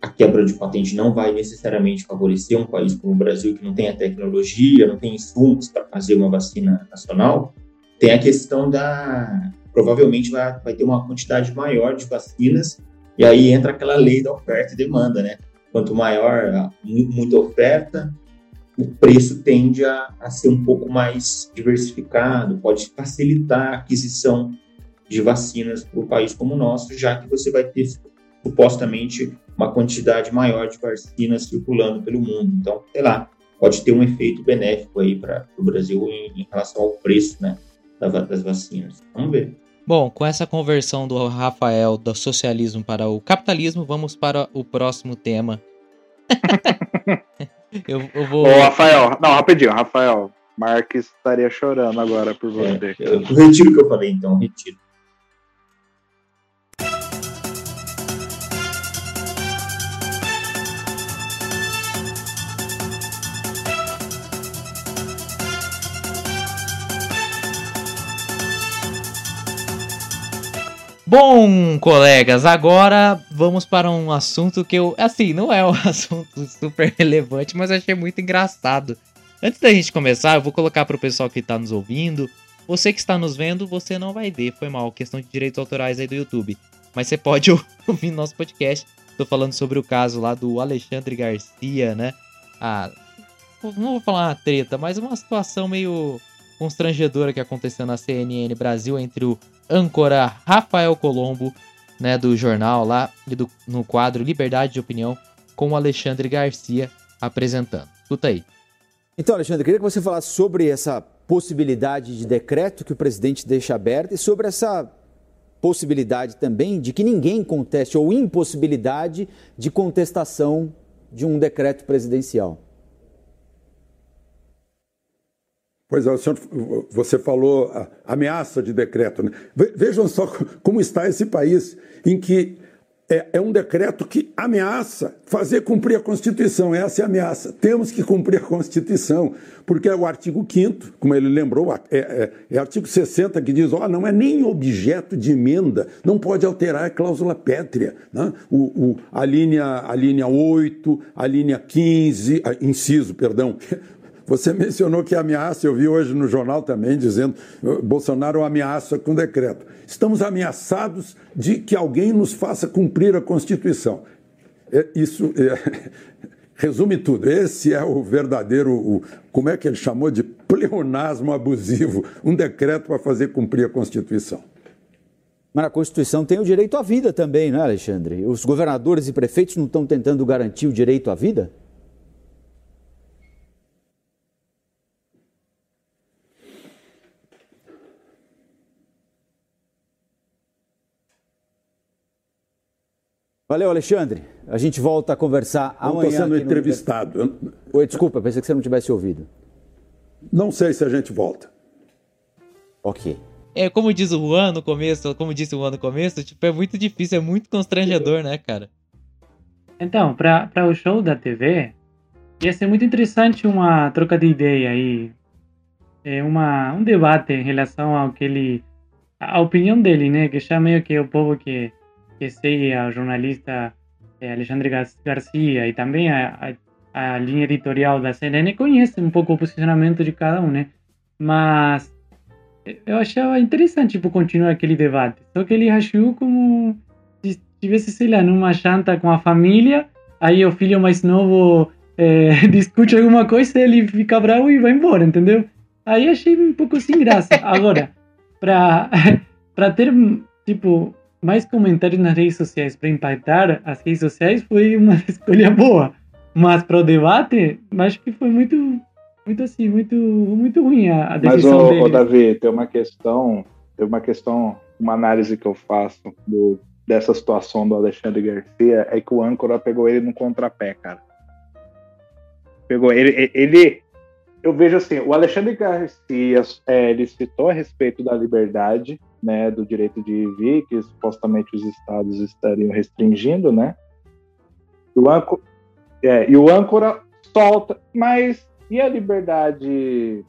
a quebra de patente não vai necessariamente favorecer um país como o Brasil, que não tem a tecnologia, não tem insumos para fazer uma vacina nacional, tem a questão da. Provavelmente vai, vai ter uma quantidade maior de vacinas, e aí entra aquela lei da oferta e demanda, né? Quanto maior, muita oferta, o preço tende a, a ser um pouco mais diversificado, pode facilitar a aquisição de vacinas para um país como o nosso, já que você vai ter supostamente uma quantidade maior de vacinas circulando pelo mundo. Então, sei lá, pode ter um efeito benéfico aí para o Brasil em, em, relação ao preço né, das vacinas. Vamos ver. Bom, com essa conversão do Rafael do socialismo para o capitalismo, vamos para o próximo tema. eu, eu vou. Ô, Rafael, não, rapidinho, Rafael. Marques estaria chorando agora por É, você. eu, eu retiro o que eu falei, então, retiro. Bom, colegas, agora vamos para um assunto que eu. Assim, não é um assunto super relevante, mas achei muito engraçado. Antes da gente começar, eu vou colocar para o pessoal que está nos ouvindo. Você que está nos vendo, você não vai ver, foi mal, questão de direitos autorais aí do YouTube. Mas você pode ouvir nosso podcast. Tô falando sobre o caso lá do Alexandre Garcia, né? Ah, não vou falar uma treta, mas uma situação meio constrangedora que aconteceu na CNN Brasil entre o âncora Rafael Colombo, né, do jornal lá, e do, no quadro Liberdade de Opinião, com o Alexandre Garcia apresentando. Escuta aí. Então, Alexandre, queria que você falasse sobre essa possibilidade de decreto que o presidente deixa aberta e sobre essa possibilidade também de que ninguém conteste ou impossibilidade de contestação de um decreto presidencial. Pois é, o senhor, você falou ameaça de decreto. Né? Vejam só como está esse país, em que é, é, um decreto que ameaça fazer cumprir a Constituição. Essa é a ameaça. Temos que cumprir a Constituição, porque é o artigo 5, como ele lembrou, é, é, é artigo 60 que diz: ó, não é nem objeto de emenda, não pode alterar a cláusula pétrea. Né? O, o, a, linha, a linha 8, a linha 15, a, inciso, perdão. Você mencionou que ameaça, eu vi hoje no jornal também dizendo Bolsonaro ameaça com decreto. Estamos ameaçados de que alguém nos faça cumprir a Constituição. É, isso é, resume tudo. Esse é o verdadeiro, o, como é que ele chamou de pleonasmo abusivo, um decreto para fazer cumprir a Constituição. Mas a Constituição tem o direito à vida também, não é, Alexandre? Os governadores e prefeitos não estão tentando garantir o direito à vida? Valeu, Alexandre. A gente volta a conversar não amanhã. Estou sendo aqui no entrevistado. Oi, desculpa, pensei que você não tivesse ouvido. Não sei se a gente volta. Ok. É, como diz o Juan no começo, como disse o Juan no começo, tipo, é muito difícil, é muito constrangedor, né, cara? Então, para o show da TV, ia ser muito interessante uma troca de ideia aí, é uma, um debate em relação ao que ele, a opinião dele, né, que já meio que o povo que que ao jornalista eh, Alexandre Garcia e também a, a, a, linha editorial da CNN conhece um pouco o posicionamento de cada um, né? Mas eu achava interessante, tipo, continuar aquele debate. Só que ele achou como se estivesse, sei lá, numa janta com a família, aí o filho mais novo eh, discute alguma coisa, ele fica bravo e vai embora, entendeu? Aí achei um pouco sem graça. Agora, para ter, tipo, mais comentários nas redes sociais para impactar as redes sociais foi uma escolha boa. Mas para o debate, acho que foi muito, muito assim, muito, muito ruim a, a decisão Mas, ô, dele. ô, Davi, tem uma questão, tem uma questão, uma análise que eu faço do, dessa situação do Alexandre Garcia é que o âncora pegou ele no contrapé, cara. Pegou ele, ele eu vejo assim, o Alexandre Garcia, é, ele citou a respeito da liberdade, né, do direito de vir, que supostamente os estados estariam restringindo, né? E o, âncora, é, e o âncora solta, mas e a liberdade?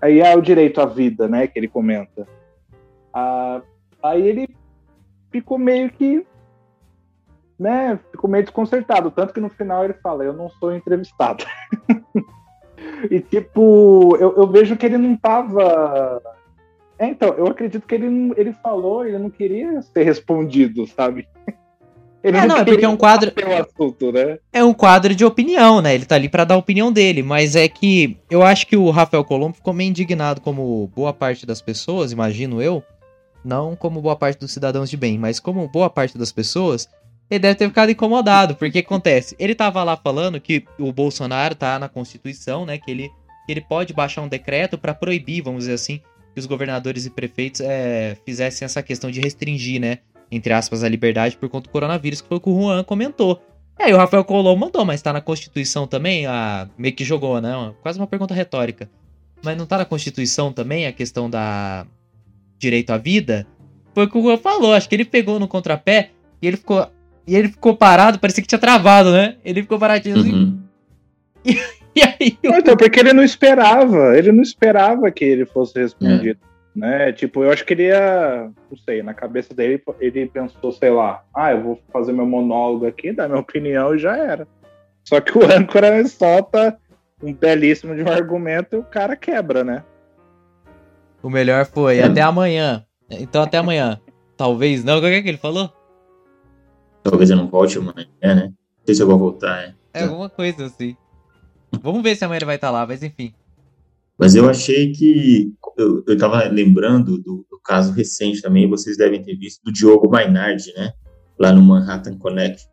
Aí é o direito à vida, né, que ele comenta. Ah, aí ele ficou meio que, né, ficou meio desconcertado, tanto que no final ele fala, eu não sou entrevistado. e tipo, eu, eu vejo que ele não tava é, então, eu acredito que ele, ele falou, ele não queria ser respondido, sabe? Ele É, não, é porque é um quadro. Assunto, né? É um quadro de opinião, né? Ele tá ali pra dar a opinião dele, mas é que eu acho que o Rafael Colombo ficou meio indignado, como boa parte das pessoas, imagino eu. Não como boa parte dos cidadãos de bem, mas como boa parte das pessoas, ele deve ter ficado incomodado, porque acontece? Ele tava lá falando que o Bolsonaro tá na Constituição, né? Que ele, que ele pode baixar um decreto pra proibir, vamos dizer assim, que os governadores e prefeitos é, fizessem essa questão de restringir, né, entre aspas, a liberdade por conta do coronavírus, que foi o que o Juan comentou. É, e o Rafael Colom mandou, mas tá na Constituição também, a... meio que jogou, né? Quase uma pergunta retórica. Mas não tá na Constituição também a questão da direito à vida? Foi o que o Juan falou, acho que ele pegou no contrapé e ele ficou. E ele ficou parado, parecia que tinha travado, né? Ele ficou paradinho assim. Uhum. E aí. Não, Então, porque ele não esperava, ele não esperava que ele fosse respondido, né? Tipo, eu acho que ele ia, não sei, na cabeça dele, ele pensou, sei lá, ah, eu vou fazer meu monólogo aqui, dar minha opinião e já era. Só que o âncora solta um belíssimo de um argumento e o cara quebra, né? O melhor foi até amanhã. Então até amanhã. Talvez não. O que é que ele falou? Talvez eu não volte amanhã, né? Não sei se eu vou voltar, é. É alguma coisa assim. Vamos ver se amanhã ele vai estar lá, mas enfim. Mas eu achei que. Eu, eu tava lembrando do, do caso recente também, vocês devem ter visto, do Diogo Mainardi, né? Lá no Manhattan Connect.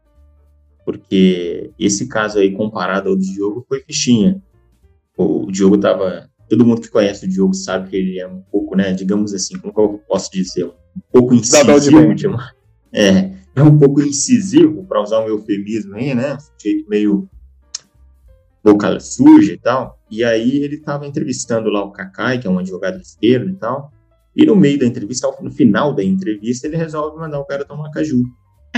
Porque esse caso aí, comparado ao do Diogo, foi fichinha. O Diogo tava. Todo mundo que conhece o Diogo sabe que ele é um pouco, né? Digamos assim, como que eu posso dizer? Um pouco incisivo. de é, é um pouco incisivo, para usar um eufemismo aí, né? Um jeito meio boca suja e tal. E aí ele estava entrevistando lá o Kakai, que é um advogado de esquerda e tal. E no meio da entrevista, no final da entrevista, ele resolve mandar o cara tomar caju.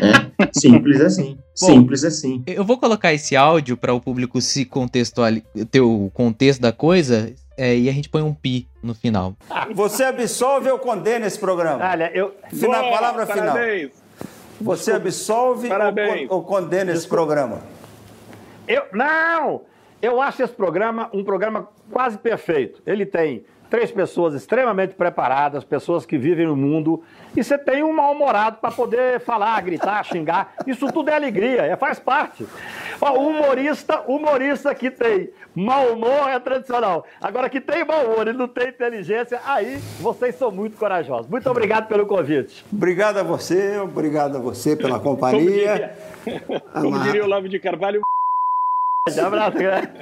Né? Simples assim. Simples assim. Eu vou colocar esse áudio para o público se contextualizar, ter o contexto da coisa, é, e a gente põe um pi no final. Você absolve ou condena esse programa? Olha, eu. Final, Boa, palavra final. parabéns. Você absolve ou, ou condena esse programa? Eu, não! Eu acho esse programa um programa quase perfeito. Ele tem três pessoas extremamente preparadas, pessoas que vivem no mundo, e você tem um mal-humorado para poder falar, gritar, xingar. Isso tudo é alegria, é, faz parte. Ó, o humorista, humorista que tem mau humor é tradicional. Agora que tem mau humor e não tem inteligência, aí vocês são muito corajosos. Muito obrigado pelo convite. Obrigado a você, obrigado a você pela Como companhia. diria, como diria o Lavo de Carvalho. Um abraço, né?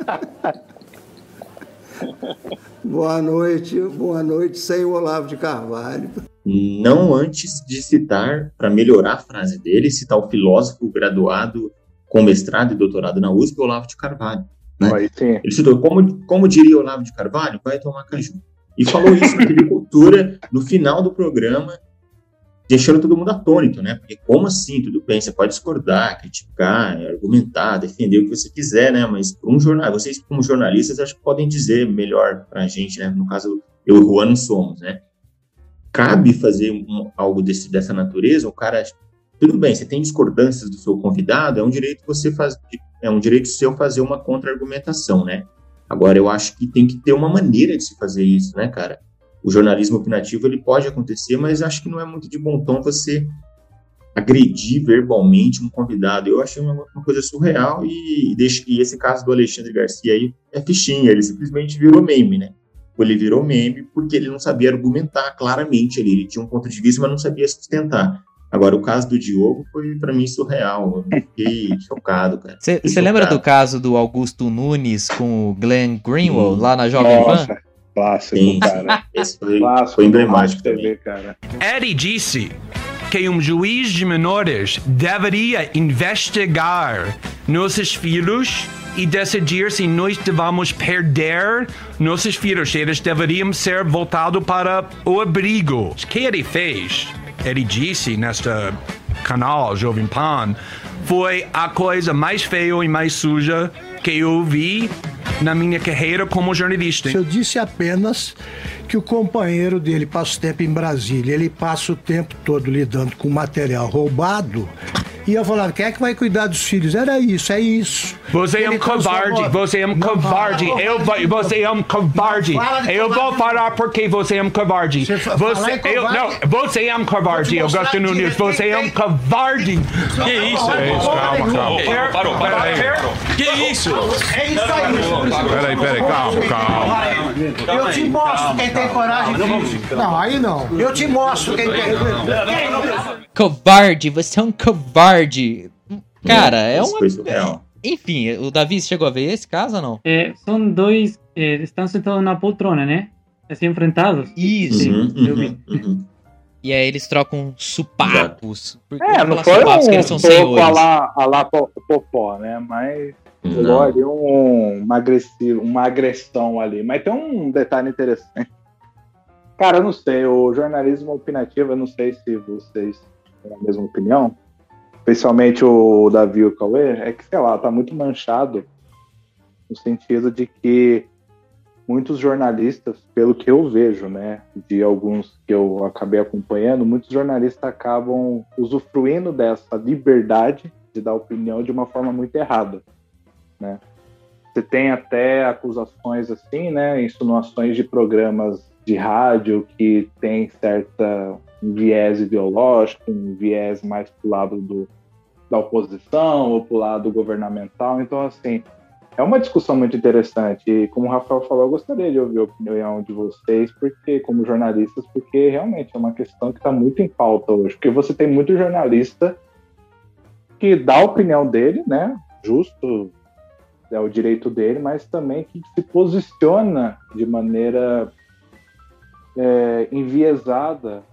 Boa noite, boa noite, sem o Olavo de Carvalho. Não antes de citar, para melhorar a frase dele, citar o filósofo graduado com mestrado e doutorado na USP, Olavo de Carvalho. Né? Ele citou, como, como diria Olavo de Carvalho, vai tomar caju. E falou isso na TV Cultura no final do programa, deixando todo mundo atônito, né? Porque como assim? Tudo bem, você pode discordar, criticar, argumentar, defender o que você quiser, né? Mas para um jornal, vocês como jornalistas, acho que podem dizer melhor para a gente, né? No caso, eu e o Juan não somos, né? Cabe fazer um- algo desse, dessa natureza, o cara... Tudo bem, você tem discordâncias do seu convidado, é um direito você faz, é um direito seu fazer uma contra-argumentação, né? Agora, eu acho que tem que ter uma maneira de se fazer isso, né, cara? O jornalismo opinativo, ele pode acontecer, mas acho que não é muito de bom tom você agredir verbalmente um convidado. Eu achei uma, uma coisa surreal e, e esse caso do Alexandre Garcia aí é fichinha, ele simplesmente virou meme, né? Ele virou meme porque ele não sabia argumentar claramente ali, ele tinha um ponto de vista, mas não sabia sustentar. Agora, o caso do Diogo foi, pra mim, surreal. Eu fiquei chocado, cara. Você lembra do caso do Augusto Nunes com o Glenn Greenwald lá na Jovem Nossa, Pan? Clássico, Sim, cara. Esse foi, Clássico foi emblemático também. TV, cara. Eddie disse que um juiz de menores deveria investigar nossos filhos e decidir se nós devemos perder nossos filhos. Eles deveriam ser voltados para o abrigo. O que ele fez, ele disse neste canal Jovem Pan, foi a coisa mais feia e mais suja que eu vi na minha carreira como jornalista. Eu disse apenas que o companheiro dele passa o tempo em Brasília, ele passa o tempo todo lidando com material roubado. E eu falava, quem é que vai cuidar dos filhos? Era isso, é isso. Você é um covarde, você é um Não, covarde, eu vou, você é um covarde. Eu vou falar porque você é um covarde. Você eu, covarde- não, você é um covarde, mostrar Augusto Nunes, aqui, você é um covarde. Que isso? É isso, calma, calma. Parou, parou, aí. Que isso? É isso aí. Peraí, peraí, calma, calma. Eu te mostro quem tem coragem disso. Não, aí não. Eu te mostro quem tem. Covarde, você é um covarde. Cara, é uma. Enfim, o Davi chegou a ver esse caso ou não? É, são dois, é, estão sentados na poltrona, né? Assim, enfrentados. Isso. Uhum, eu vi. uhum, uhum. E aí eles trocam supapos. Porque É, não foi supapos, que um eles são senhores. a lá, a lá po- popó, né? Mas Não. rolou ali um, uma, agressivo, uma agressão ali. Mas tem um detalhe interessante. Cara, eu não sei, o jornalismo opinativo, eu não sei se vocês têm a mesma opinião, especialmente o Davi e o Cauê, é que, sei lá, tá muito manchado no sentido de que muitos jornalistas, pelo que eu vejo, né, de alguns que eu acabei acompanhando, muitos jornalistas acabam usufruindo dessa liberdade de dar opinião de uma forma muito errada, né? Você tem até acusações assim, né, insinuações de programas de rádio que tem certa um viés ideológico, um viés mais pro lado do, da oposição ou pro lado governamental. Então, assim, é uma discussão muito interessante. E como o Rafael falou, eu gostaria de ouvir a opinião de vocês, porque como jornalistas, porque realmente é uma questão que está muito em pauta hoje. Porque você tem muito jornalista que dá a opinião dele, né? Justo, é o direito dele, mas também que se posiciona de maneira é, enviesada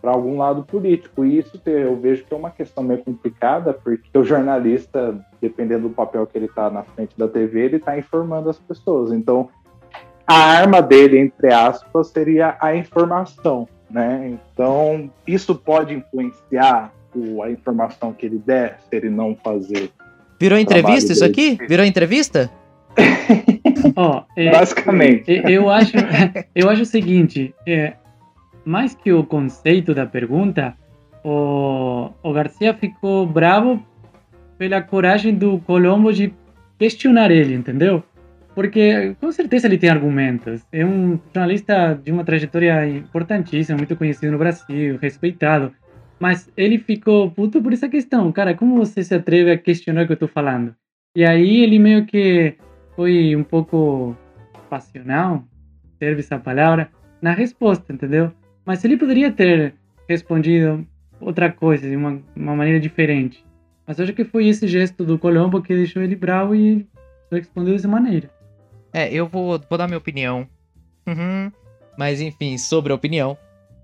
para algum lado político. E isso eu vejo que é uma questão meio complicada, porque o jornalista, dependendo do papel que ele está na frente da TV, ele está informando as pessoas. Então, a arma dele, entre aspas, seria a informação, né? Então, isso pode influenciar o- a informação que ele der, se ele não fazer. Virou entrevista isso aqui? Virou entrevista? Ó, é, Basicamente. é, Eu acho, eu acho o seguinte, é, mais que o conceito da pergunta, o, o Garcia ficou bravo pela coragem do Colombo de questionar ele, entendeu? Porque com certeza ele tem argumentos. É um jornalista de uma trajetória importantíssima, muito conhecido no Brasil, respeitado. Mas ele ficou puto por essa questão. Cara, como você se atreve a questionar o que eu tô falando? E aí ele meio que foi um pouco passional, serve essa palavra, na resposta, entendeu? Mas ele poderia ter respondido outra coisa, de uma, uma maneira diferente. Mas acho que foi esse gesto do Colombo que deixou ele bravo e respondeu dessa maneira. É, eu vou, vou dar minha opinião. Uhum. Mas enfim, sobre a opinião,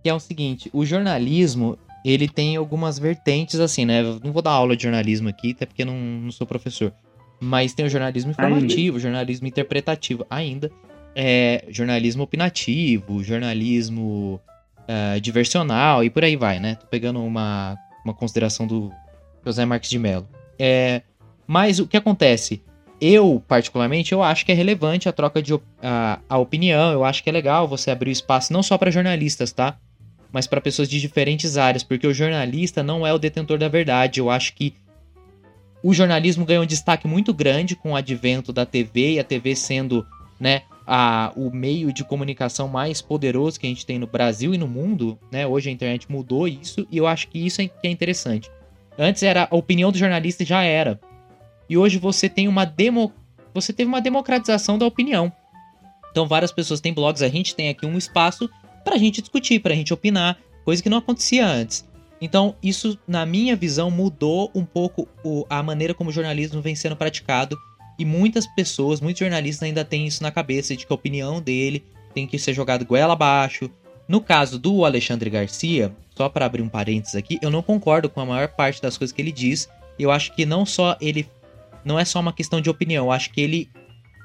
que é o seguinte, o jornalismo, ele tem algumas vertentes assim, né? Eu não vou dar aula de jornalismo aqui, até porque eu não, não sou professor. Mas tem o jornalismo informativo, jornalismo interpretativo ainda. É, jornalismo opinativo, jornalismo ah, diversional e por aí vai, né? Tô pegando uma, uma consideração do José Marques de Mello. É, mas o que acontece? Eu, particularmente, eu acho que é relevante a troca de a, a opinião. Eu acho que é legal você abrir o espaço não só para jornalistas, tá? Mas para pessoas de diferentes áreas, porque o jornalista não é o detentor da verdade. Eu acho que o jornalismo ganhou um destaque muito grande com o advento da TV e a TV sendo, né, a, o meio de comunicação mais poderoso que a gente tem no Brasil e no mundo, né? Hoje a internet mudou isso e eu acho que isso é, que é interessante. Antes era a opinião do jornalista já era. E hoje você tem uma demo, você teve uma democratização da opinião. Então várias pessoas têm blogs, a gente tem aqui um espaço pra gente discutir, pra gente opinar, coisa que não acontecia antes. Então isso, na minha visão, mudou um pouco o- a maneira como o jornalismo vem sendo praticado. E muitas pessoas, muitos jornalistas ainda têm isso na cabeça, de que a opinião dele tem que ser jogada goela abaixo. No caso do Alexandre Garcia, só para abrir um parênteses aqui, eu não concordo com a maior parte das coisas que ele diz. Eu acho que não só ele. Não é só uma questão de opinião, eu acho que ele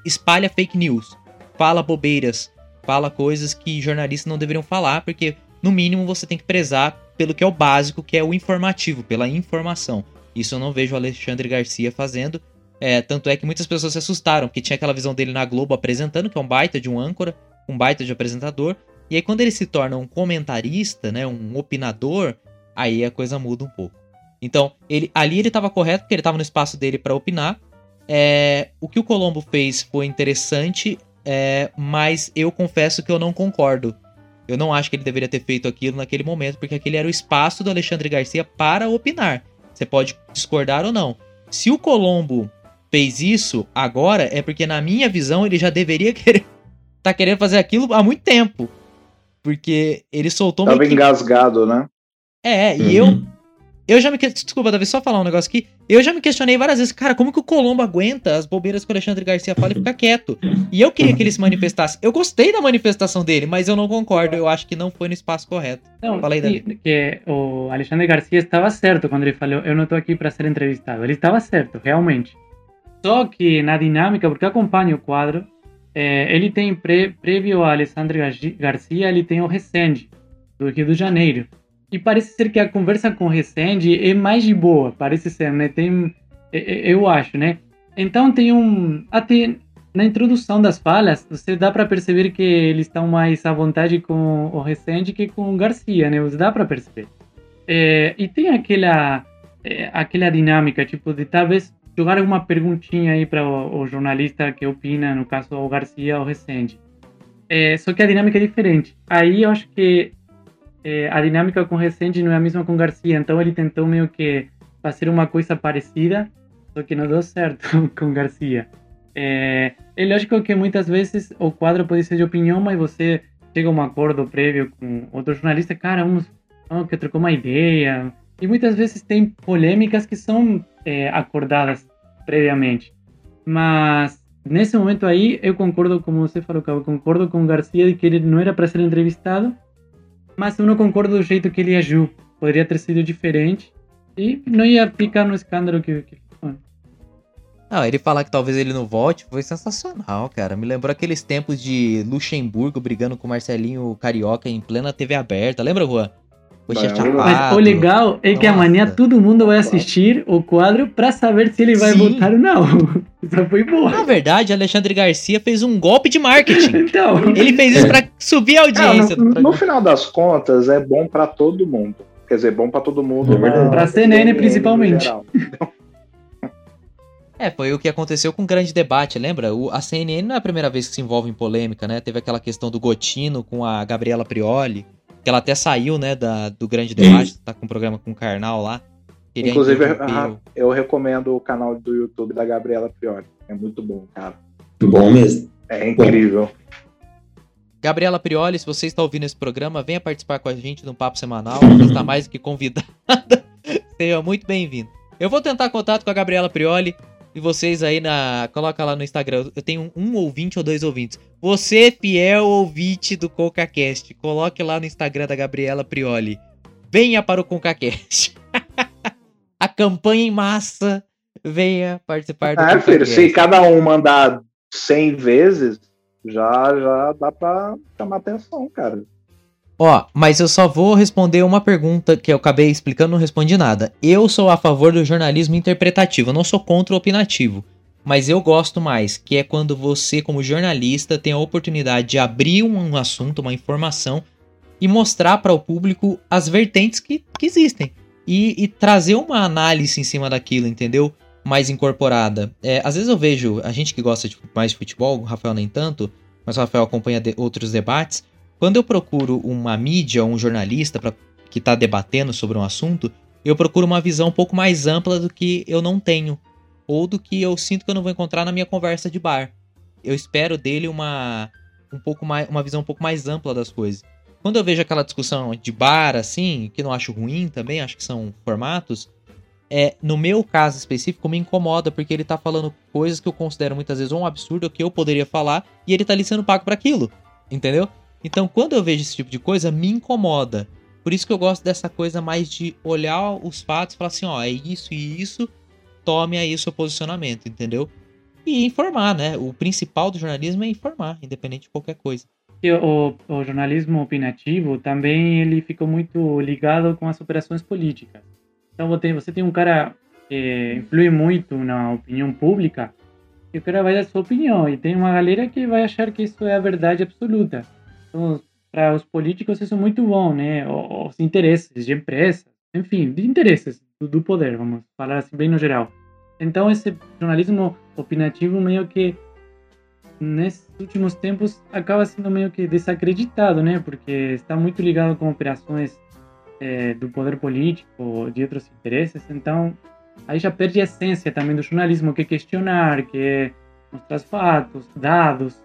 espalha fake news, fala bobeiras, fala coisas que jornalistas não deveriam falar, porque no mínimo você tem que prezar pelo que é o básico, que é o informativo, pela informação. Isso eu não vejo o Alexandre Garcia fazendo. É, tanto é que muitas pessoas se assustaram, porque tinha aquela visão dele na Globo apresentando, que é um baita de um âncora, um baita de apresentador. E aí quando ele se torna um comentarista, né, um opinador, aí a coisa muda um pouco. Então, ele, ali ele estava correto, porque ele estava no espaço dele para opinar. É, o que o Colombo fez foi interessante, é, mas eu confesso que eu não concordo. Eu não acho que ele deveria ter feito aquilo naquele momento, porque aquele era o espaço do Alexandre Garcia para opinar. Você pode discordar ou não. Se o Colombo fez isso agora, é porque, na minha visão, ele já deveria querer. tá querendo fazer aquilo há muito tempo. Porque ele soltou Tava que- engasgado, né? é, e eu Eu já me. Desculpa, Davi, só falar um negócio aqui. Eu já me questionei várias vezes, cara, como que o Colombo aguenta as bobeiras que o Alexandre Garcia fala e fica quieto? E eu queria que ele se manifestasse. Eu gostei da manifestação dele, mas eu não concordo. Eu acho que não foi no espaço correto. Não, Fala aí, Davi. que o Alexandre Garcia estava certo quando ele falou: Eu não estou aqui para ser entrevistado. Ele estava certo, realmente. Só que na dinâmica, porque acompanho o quadro, eh, ele tem, pré, prévio a Alexandre Garci- Garcia, ele tem o Resende, do Rio de Janeiro. E parece ser que a conversa com o Resende é mais de boa, parece ser, né? Tem, eh, eh, eu acho, né? Então tem um. Até na introdução das falas, você dá para perceber que eles estão mais à vontade com o Resende que com o Garcia, né? Você dá para perceber. É, e tem aquela, é, aquela dinâmica, tipo, de talvez jogar alguma perguntinha aí para o, o jornalista que opina, no caso o Garcia ou Resende. É, só que a dinâmica é diferente. Aí eu acho que é, a dinâmica com Resende não é a mesma com Garcia, então ele tentou meio que fazer uma coisa parecida, só que não deu certo com Garcia. É, é lógico que muitas vezes o quadro pode ser de opinião, mas você chega a um acordo prévio com outro jornalista, cara, vamos, vamos que trocou uma ideia. E muitas vezes tem polêmicas que são é, acordadas previamente. Mas nesse momento aí, eu concordo, como você falou, Cabo, concordo com o Garcia de que ele não era para ser entrevistado, mas eu não concordo do jeito que ele agiu. Poderia ter sido diferente e não ia ficar no escândalo que, que. Não, ele falar que talvez ele não volte foi sensacional, cara. Me lembrou aqueles tempos de Luxemburgo brigando com Marcelinho Carioca em plena TV aberta. Lembra, Juan? Poxa, Mas o legal é que amanhã todo mundo vai assistir o quadro pra saber se ele vai Sim. votar ou não. Isso foi boa. Na verdade, Alexandre Garcia fez um golpe de marketing. Então, Ele fez isso pra subir a audiência. Cara, no, no final das contas, é bom pra todo mundo. Quer dizer, bom pra todo mundo. na- Pra CNN principalmente. É, foi o que aconteceu com o grande debate, lembra? O, a CNN não é a primeira vez que se envolve em polêmica, né? Teve aquela questão do Gotino com a Gabriela Prioli, que ela até saiu, né, da, do grande debate, tá com um programa com o Karnal lá. Queria Inclusive, eu recomendo o canal do YouTube da Gabriela Priori. É muito bom, cara. Bom mesmo. É incrível. Gabriela Prioli, se você está ouvindo esse programa, venha participar com a gente no Papo Semanal. Você está mais do que convidada. Seja muito bem-vindo. Eu vou tentar contato com a Gabriela Prioli e vocês aí na. Coloca lá no Instagram. Eu tenho um ouvinte ou dois ouvintes. Você, fiel ouvinte do CocaCast, coloque lá no Instagram da Gabriela Prioli. Venha para o CocaCast. a campanha em massa. Venha participar do É, filho, se cada um mandar 100 vezes, já, já dá pra chamar atenção, cara. Ó, mas eu só vou responder uma pergunta que eu acabei explicando, não respondi nada. Eu sou a favor do jornalismo interpretativo, eu não sou contra o opinativo. Mas eu gosto mais, que é quando você, como jornalista, tem a oportunidade de abrir um assunto, uma informação, e mostrar para o público as vertentes que, que existem. E, e trazer uma análise em cima daquilo, entendeu? Mais incorporada. É, às vezes eu vejo, a gente que gosta de, mais de futebol, o Rafael nem tanto, mas o Rafael acompanha de- outros debates. Quando eu procuro uma mídia ou um jornalista pra, que está debatendo sobre um assunto, eu procuro uma visão um pouco mais ampla do que eu não tenho. Ou do que eu sinto que eu não vou encontrar na minha conversa de bar. Eu espero dele uma, um pouco mais, uma visão um pouco mais ampla das coisas. Quando eu vejo aquela discussão de bar, assim, que não acho ruim também, acho que são formatos, é, no meu caso específico me incomoda porque ele tá falando coisas que eu considero muitas vezes um absurdo que eu poderia falar e ele tá ali sendo pago para aquilo, entendeu? Então, quando eu vejo esse tipo de coisa, me incomoda. Por isso que eu gosto dessa coisa mais de olhar os fatos e falar assim, ó, é isso e isso, tome aí o seu posicionamento, entendeu? E informar, né? O principal do jornalismo é informar, independente de qualquer coisa. O, o jornalismo opinativo também ele ficou muito ligado com as operações políticas. Então você tem um cara que influi muito na opinião pública e o cara vai dar sua opinião e tem uma galera que vai achar que isso é a verdade absoluta. Para os políticos isso é muito bom, né? Os interesses de empresas, enfim, de interesses do, poder, vamos falar assim bem no geral. Então esse jornalismo opinativo meio que nesses últimos tempos acaba sendo meio que desacreditado, né? Porque está muito ligado com operações eh, do poder político, de outros interesses. Então, aí já perde a essência também do jornalismo, que é questionar, que é mostrar os fatos, dados.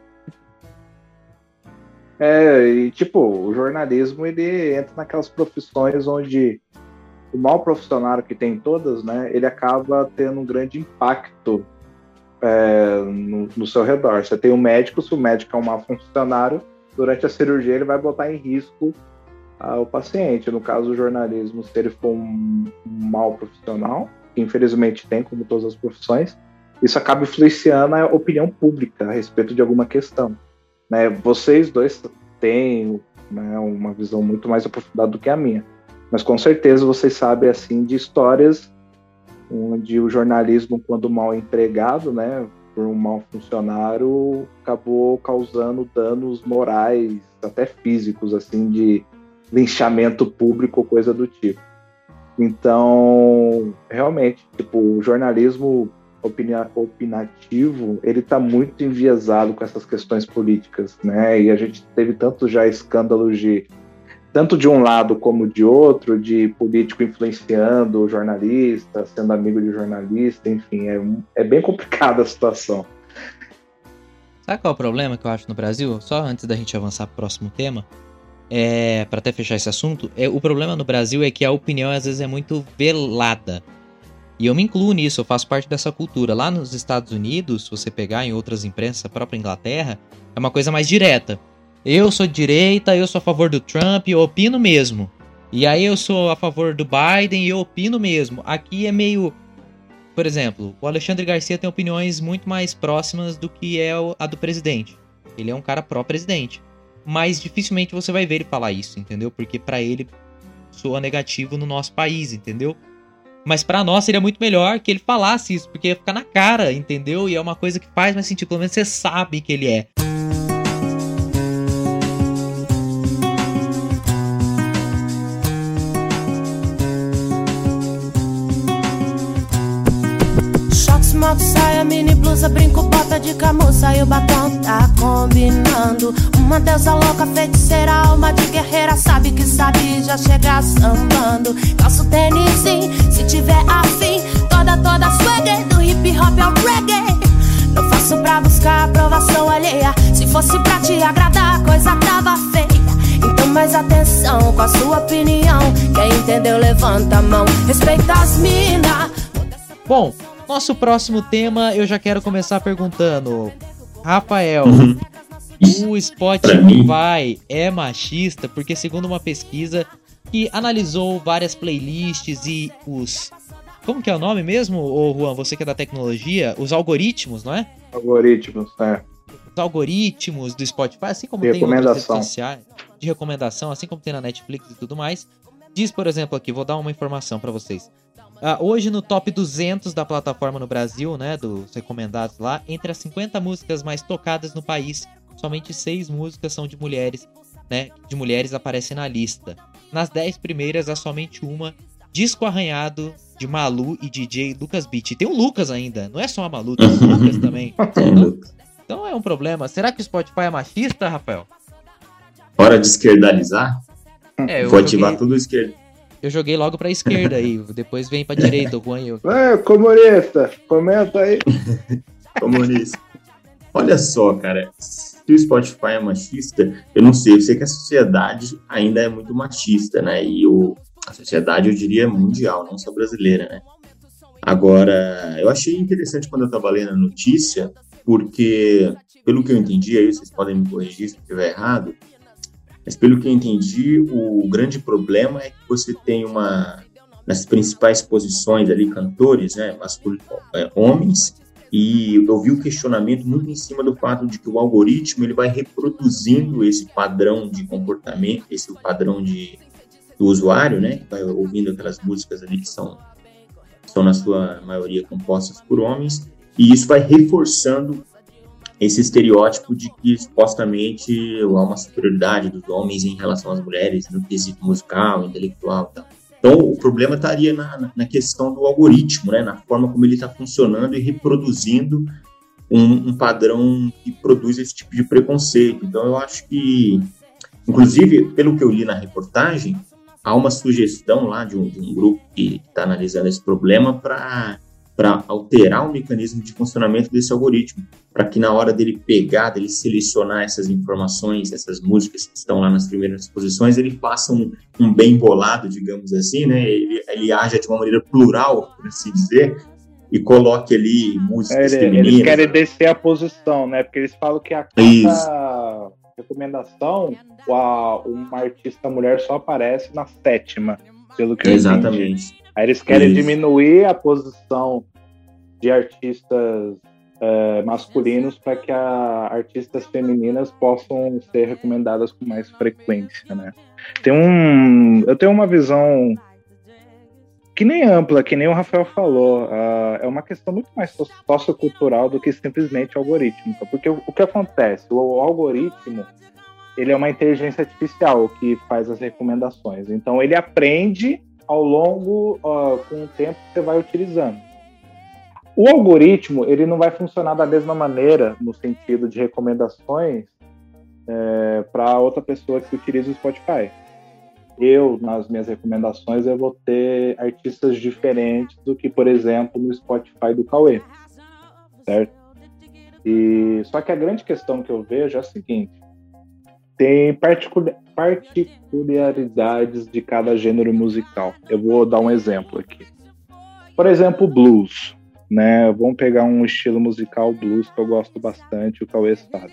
É, e tipo, o jornalismo ele entra naquelas profissões onde o mau profissionário que tem todas, né, ele acaba tendo um grande impacto é, no, no, seu redor. Você tem um médico, se o médico é um mau funcionário, durante a cirurgia ele vai botar em risco ah, o paciente. No caso do jornalismo, se ele for um, um mau profissional, que infelizmente tem, como todas as profissões, isso acaba influenciando a opinião pública a respeito de alguma questão. Né? Vocês dois têm né, uma visão muito mais aprofundada do que a minha, mas com certeza vocês sabem assim de histórias onde o jornalismo, quando mal empregado, né, por um mau funcionário, acabou causando danos morais, até físicos, assim, de linchamento público, coisa do tipo. Então, realmente, tipo, o jornalismo opinativo, ele está muito enviesado com essas questões políticas, né? E a gente teve tanto já escândalos de tanto de um lado como de outro, de político influenciando o jornalista, sendo amigo de jornalista, enfim, é, é bem complicada a situação. Sabe qual é o problema que eu acho no Brasil? Só antes da gente avançar para o próximo tema, é, para até fechar esse assunto, é, o problema no Brasil é que a opinião às vezes é muito velada. E eu me incluo nisso, eu faço parte dessa cultura. Lá nos Estados Unidos, se você pegar em outras imprensas, a própria Inglaterra, é uma coisa mais direta. Eu sou direita, eu sou a favor do Trump, eu opino mesmo. E aí eu sou a favor do Biden e eu opino mesmo. Aqui é meio. Por exemplo, o Alexandre Garcia tem opiniões muito mais próximas do que é a do presidente. Ele é um cara pró-presidente. Mas dificilmente você vai ver ele falar isso, entendeu? Porque para ele soa negativo no nosso país, entendeu? Mas para nós seria muito melhor que ele falasse isso, porque ia ficar na cara, entendeu? E é uma coisa que faz mais sentido, pelo menos você sabe que ele é. moto, saia, mini blusa, brinco, de camuça e o batom tá combinando. Uma deusa louca, feiticeira, alma de guerreira, sabe que sabe já chega sambando. Calço tênis, sim, se tiver afim, toda, toda swagger, do hip hop ao reggae. Não faço pra buscar aprovação alheia, se fosse pra te agradar, a coisa tava feia. Então mais atenção com a sua opinião, quem entendeu levanta a mão, respeita as minas. Bom, nosso próximo tema, eu já quero começar perguntando. Rafael, uhum. o Spotify é machista porque, segundo uma pesquisa que analisou várias playlists e os. Como que é o nome mesmo, ô Juan? Você que é da tecnologia? Os algoritmos, não é? Algoritmos, é. Os algoritmos do Spotify, assim como tem outras redes sociais de recomendação, assim como tem na Netflix e tudo mais. Diz, por exemplo, aqui, vou dar uma informação para vocês. Uh, hoje no top 200 da plataforma no Brasil, né, dos recomendados lá, entre as 50 músicas mais tocadas no país, somente 6 músicas são de mulheres, né, de mulheres aparecem na lista. Nas 10 primeiras há somente uma, Disco Arranhado de Malu e DJ Lucas Beat. Tem o Lucas ainda, não é só a Malu, tem o Lucas também. Então, então é um problema. Será que o Spotify é machista, Rafael? Hora de esquerdalizar? É, Vou ativar joguei... tudo esquerdo eu joguei logo pra esquerda aí, depois vem pra direita o Juan e eu. É, comunista, comenta aí. comunista. Olha só, cara, se o Spotify é machista, eu não sei, eu sei que a sociedade ainda é muito machista, né? E o, a sociedade, eu diria, mundial, não só brasileira, né? Agora, eu achei interessante quando eu estava lendo a notícia, porque, pelo que eu entendi, aí vocês podem me corrigir se eu estiver errado, mas pelo que eu entendi, o grande problema é que você tem uma nas principais posições ali cantores, né, masculinos, é, homens, e eu vi o questionamento muito em cima do fato de que o algoritmo ele vai reproduzindo esse padrão de comportamento, esse padrão de do usuário, né, que vai ouvindo aquelas músicas ali que são são na sua maioria compostas por homens, e isso vai reforçando esse estereótipo de que supostamente há uma superioridade dos homens em relação às mulheres no quesito musical, intelectual e tal. Então, o problema estaria na, na questão do algoritmo, né, na forma como ele está funcionando e reproduzindo um, um, padrão que produz esse tipo de preconceito. Então, eu acho que, inclusive, pelo que eu li na reportagem, há uma sugestão lá de um, de um grupo que está analisando esse problema para para alterar o mecanismo de funcionamento desse algoritmo, para que na hora dele pegar, dele selecionar essas informações, essas músicas que estão lá nas primeiras posições, ele faça um, um bem bolado, digamos assim, né? Ele, ele haja de uma maneira plural, por assim dizer, e coloque ali músicas É, femininas. eles querem descer a posição, né? Porque eles falam que a cada Isso. recomendação, a- uma artista mulher só aparece na sétima, pelo que eu entendi. Aí eles querem Isso. diminuir a posição de artistas eh, masculinos para que a, artistas femininas possam ser recomendadas com mais frequência, né? Tem um, eu tenho uma visão que nem ampla, que nem o Rafael falou, ah, é uma questão muito mais so- sociocultural do que simplesmente algorítmica, porque o, o que acontece, o, o algoritmo ele é uma inteligência artificial que faz as recomendações, então ele aprende ao longo ah, com o tempo você vai utilizando. O algoritmo ele não vai funcionar da mesma maneira no sentido de recomendações para outra pessoa que utiliza o Spotify. Eu, nas minhas recomendações, eu vou ter artistas diferentes do que, por exemplo, no Spotify do Cauê. Certo? E, só que a grande questão que eu vejo é a seguinte: tem particularidades de cada gênero musical. Eu vou dar um exemplo aqui. Por exemplo, blues. Né? Vamos pegar um estilo musical blues que eu gosto bastante, o Cauê sabe.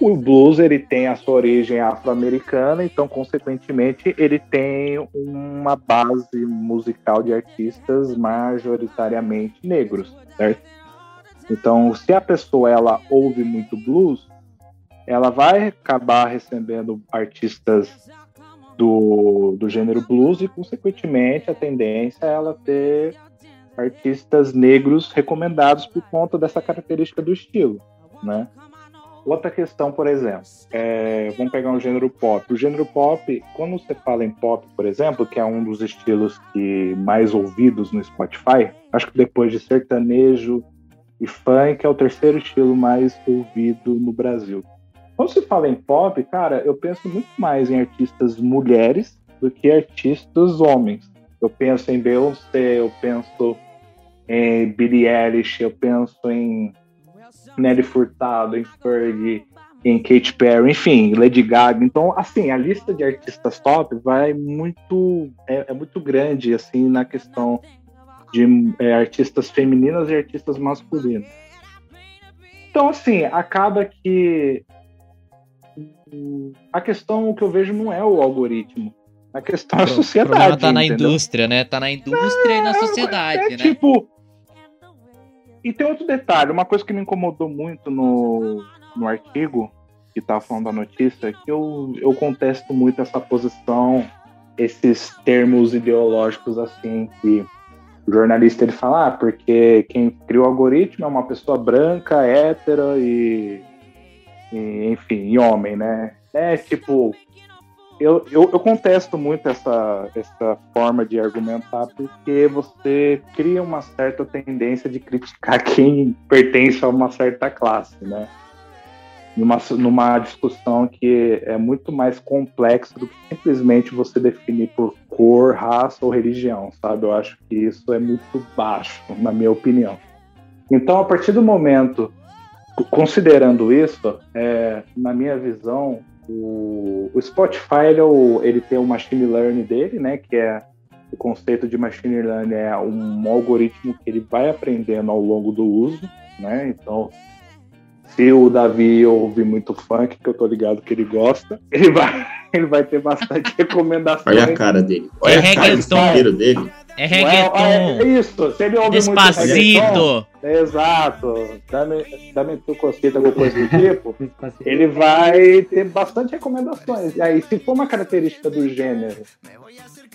O blues ele tem a sua origem afro-americana, então consequentemente ele tem uma base musical de artistas majoritariamente negros, certo? Então, se a pessoa ela ouve muito blues, ela vai acabar recebendo artistas do, do gênero blues e consequentemente a tendência é ela ter artistas negros recomendados por conta dessa característica do estilo, né? Outra questão, por exemplo, é, vamos pegar um gênero pop. O gênero pop, quando você fala em pop, por exemplo, que é um dos estilos que mais ouvidos no Spotify, acho que depois de sertanejo e funk é o terceiro estilo mais ouvido no Brasil. Quando se fala em pop, cara, eu penso muito mais em artistas mulheres do que artistas homens. Eu penso em Beyoncé, eu penso em Billie Eilish, eu penso em Nelly Furtado, em Fergie, em Katy Perry, enfim, Lady Gaga. Então, assim, a lista de artistas top vai muito é, é muito grande assim na questão de é, artistas femininas e artistas masculinos. Então, assim, acaba que a questão que eu vejo não é o algoritmo. A questão é a O sociedade. problema tá na entendeu? indústria, né? Tá na indústria e na sociedade, É né? tipo. E tem outro detalhe, uma coisa que me incomodou muito no, no artigo que tava falando da notícia, é que eu, eu contesto muito essa posição, esses termos ideológicos assim, que o jornalista ele fala, ah, porque quem criou o algoritmo é uma pessoa branca, hétera e enfim, e homem, né? É tipo, eu, eu, eu contesto muito essa, essa forma de argumentar porque você cria uma certa tendência de criticar quem pertence a uma certa classe, né? Numa, numa discussão que é muito mais complexa do que simplesmente você definir por cor, raça ou religião, sabe? Eu acho que isso é muito baixo, na minha opinião. Então, a partir do momento, considerando isso, é, na minha visão, o, o Spotify ele, é o- ele tem o machine learning dele, né? Que é o conceito de machine learning é um algoritmo que ele vai aprendendo ao longo do uso, né? Então, se o Davi ouvir muito funk, que eu tô ligado que ele gosta, ele vai, ele vai ter bastante recomendações. Olha a cara dele. Olha a cara dele. É Não é- reggaeton. é isso, se ele ouve Despacito. muito reggaeton, exato, dá-me dá tu cosquita, alguma coisa do tipo, ele vai ter bastante recomendações. E aí, se for uma característica do gênero